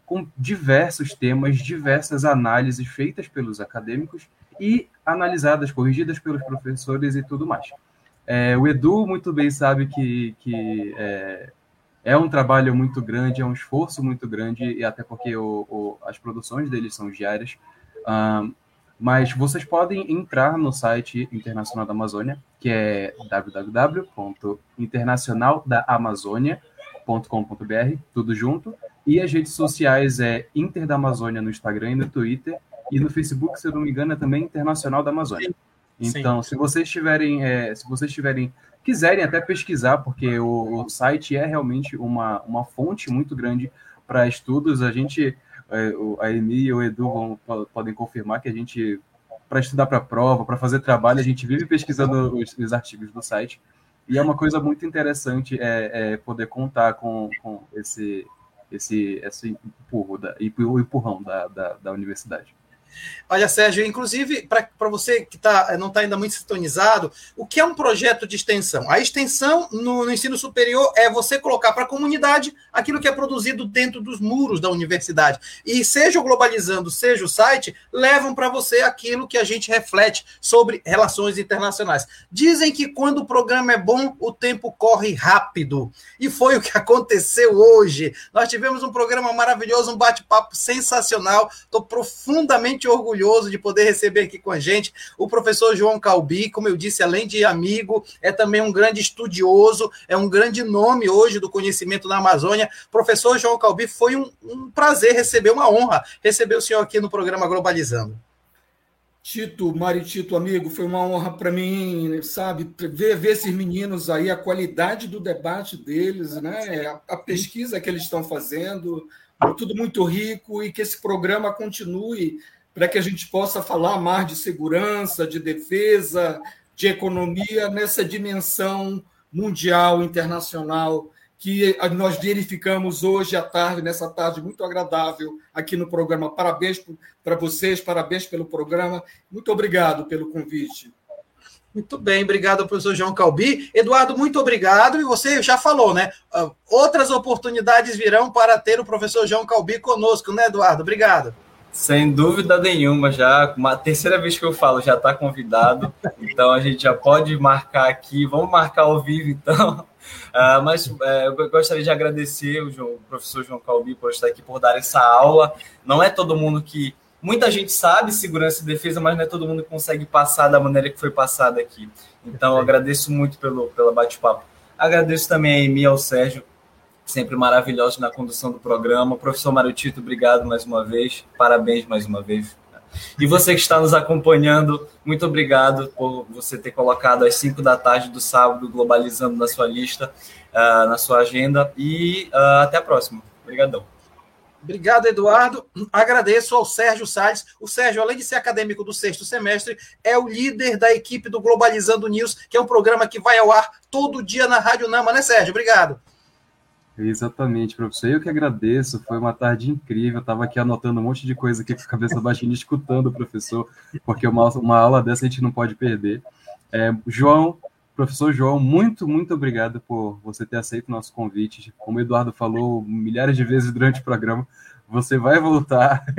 com diversos temas, diversas análises feitas pelos acadêmicos e analisadas, corrigidas pelos professores e tudo mais. É, o Edu muito bem sabe que, que é, é um trabalho muito grande, é um esforço muito grande, e até porque o, o, as produções deles são diárias. Um, mas vocês podem entrar no site Internacional da Amazônia, que é www.internacionaldaamazônia.com.br, tudo junto. E as redes sociais é Inter da Amazônia no Instagram e no Twitter. E no Facebook, se eu não me engano, é também Internacional da Amazônia. Então, Sim. se vocês tiverem, é, se vocês tiverem quiserem até pesquisar, porque o, o site é realmente uma, uma fonte muito grande para estudos. A gente, é, a Emi e o Edu vão, podem confirmar que a gente, para estudar para prova, para fazer trabalho, a gente vive pesquisando os, os, artigos do site. E é uma coisa muito interessante é, é poder contar com, com esse, esse, esse empurro da, empurrão da, da, da universidade. Olha, Sérgio, inclusive, para você que tá, não está ainda muito sintonizado, o que é um projeto de extensão? A extensão no, no ensino superior é você colocar para a comunidade aquilo que é produzido dentro dos muros da universidade. E seja o Globalizando, seja o site, levam para você aquilo que a gente reflete sobre relações internacionais. Dizem que quando o programa é bom, o tempo corre rápido. E foi o que aconteceu hoje. Nós tivemos um programa maravilhoso, um bate-papo sensacional. Estou profundamente orgulhoso de poder receber aqui com a gente o professor João Calbi, como eu disse, além de amigo, é também um grande estudioso, é um grande nome hoje do conhecimento na Amazônia. Professor João Calbi, foi um, um prazer receber, uma honra receber o senhor aqui no programa Globalizando. Tito, Mário Tito, amigo, foi uma honra para mim, sabe, ver, ver esses meninos aí, a qualidade do debate deles, né? a, a pesquisa que eles estão fazendo, tudo muito rico e que esse programa continue para que a gente possa falar mais de segurança, de defesa, de economia nessa dimensão mundial, internacional, que nós verificamos hoje à tarde, nessa tarde muito agradável aqui no programa. Parabéns para vocês, parabéns pelo programa. Muito obrigado pelo convite. Muito bem, obrigado, professor João Calbi. Eduardo, muito obrigado. E você já falou, né? Ah, outras oportunidades virão para ter o professor João Calbi conosco, né, Eduardo? Obrigado. Sem dúvida nenhuma, já uma terceira vez que eu falo, já está convidado. Então a gente já pode marcar aqui. Vamos marcar ao vivo, então. Uh, mas é, eu gostaria de agradecer o, João, o professor João Calbi por estar aqui, por dar essa aula. Não é todo mundo que muita gente sabe segurança e defesa, mas não é todo mundo que consegue passar da maneira que foi passada aqui. Então, agradeço muito pelo, pelo bate-papo. Agradeço também a Emi e ao Sérgio, sempre maravilhosos na condução do programa. Professor Mário Tito, obrigado mais uma vez. Parabéns mais uma vez. E você que está nos acompanhando, muito obrigado por você ter colocado às 5 da tarde do sábado, globalizando na sua lista, uh, na sua agenda. E uh, até a próxima. Obrigadão. Obrigado, Eduardo. Agradeço ao Sérgio Salles. O Sérgio, além de ser acadêmico do sexto semestre, é o líder da equipe do Globalizando News, que é um programa que vai ao ar todo dia na Rádio Nama, né, Sérgio? Obrigado. Exatamente, professor. Eu que agradeço. Foi uma tarde incrível. Estava aqui anotando um monte de coisa aqui com a cabeça baixinha, escutando o professor, porque uma, uma aula dessa a gente não pode perder. É, João, Professor João, muito, muito obrigado por você ter aceito o nosso convite. Como o Eduardo falou milhares de vezes durante o programa, você vai voltar.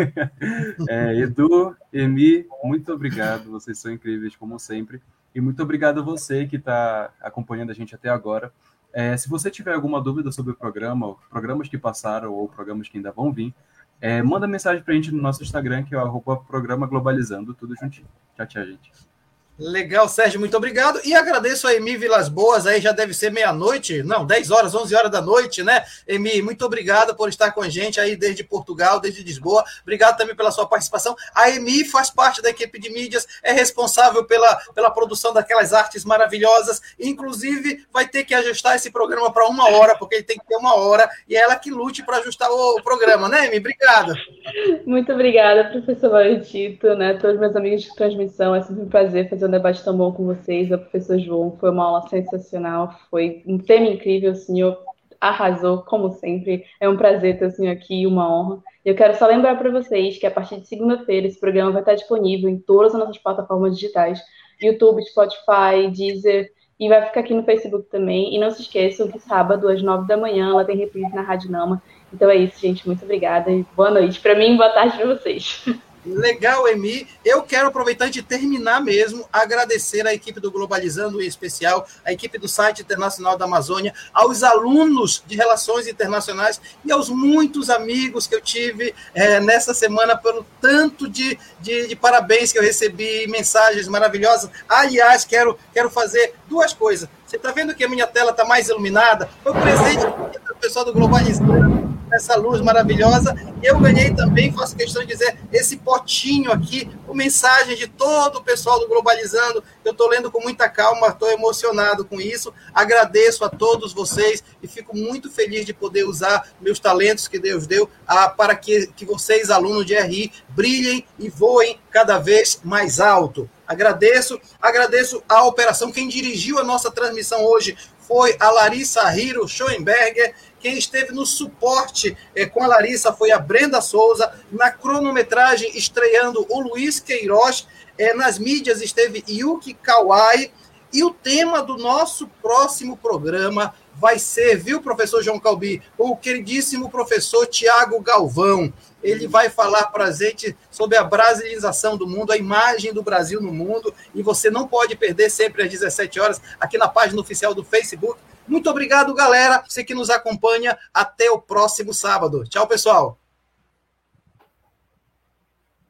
É, Edu, Emi, muito obrigado. Vocês são incríveis, como sempre. E muito obrigado a você que está acompanhando a gente até agora. É, se você tiver alguma dúvida sobre o programa, programas que passaram ou programas que ainda vão vir, é, manda mensagem para a gente no nosso Instagram, que é o programa Globalizando, tudo juntinho. Tchau, tchau, gente. Legal, Sérgio, muito obrigado. E agradeço a Emi Vilas Boas, aí já deve ser meia-noite, não, 10 horas, 11 horas da noite, né? Emi, muito obrigado por estar com a gente aí desde Portugal, desde Lisboa. Obrigado também pela sua participação. A Emi faz parte da equipe de mídias, é responsável pela, pela produção daquelas artes maravilhosas. Inclusive, vai ter que ajustar esse programa para uma hora, porque ele tem que ter uma hora, e é ela que lute para ajustar o, o, programa, né, Emi? Obrigado. Muito obrigada, professor Valentito, né? Todos meus amigos de transmissão, é sempre um prazer fazer um debate tão bom com vocês, o professor João. Foi uma aula sensacional, foi um tema incrível, o senhor arrasou, como sempre. É um prazer ter o senhor aqui, uma honra. Eu quero só lembrar para vocês que a partir de segunda-feira esse programa vai estar disponível em todas as nossas plataformas digitais: YouTube, Spotify, Deezer. E vai ficar aqui no Facebook também. E não se esqueçam que sábado, às nove da manhã, ela tem reprise na Rádio Nama. Então é isso, gente. Muito obrigada e boa noite para mim boa tarde para vocês. Legal, Emi. Eu quero aproveitar de terminar mesmo, agradecer a equipe do Globalizando, em especial, a equipe do site internacional da Amazônia, aos alunos de Relações Internacionais e aos muitos amigos que eu tive é, nessa semana, pelo tanto de, de, de, parabéns que eu recebi, mensagens maravilhosas. Aliás, quero, quero fazer duas coisas. Você está vendo que a minha tela está mais iluminada? Foi um presente do pessoal do Globalizando essa luz maravilhosa. Eu ganhei também, faço questão de dizer, esse potinho aqui, com mensagem de todo o pessoal do Globalizando. Eu estou lendo com muita calma, estou emocionado com isso. Agradeço a todos vocês e fico muito feliz de poder usar meus talentos que Deus deu a, para que, que vocês, alunos de RI, brilhem e voem cada vez mais alto. Agradeço, agradeço a operação. Quem dirigiu a nossa transmissão hoje foi a Larissa Hiro Schoenberger. Quem esteve no suporte eh, com a Larissa foi a Brenda Souza. Na cronometragem, estreando o Luiz Queiroz. Eh, nas mídias esteve Yuki Kawai. E o tema do nosso próximo programa vai ser, viu, professor João Calbi, o queridíssimo professor Tiago Galvão. Ele vai falar para a gente sobre a brasilização do mundo, a imagem do Brasil no mundo, e você não pode perder sempre às 17 horas aqui na página oficial do Facebook. Muito obrigado, galera, você que nos acompanha. Até o próximo sábado. Tchau, pessoal.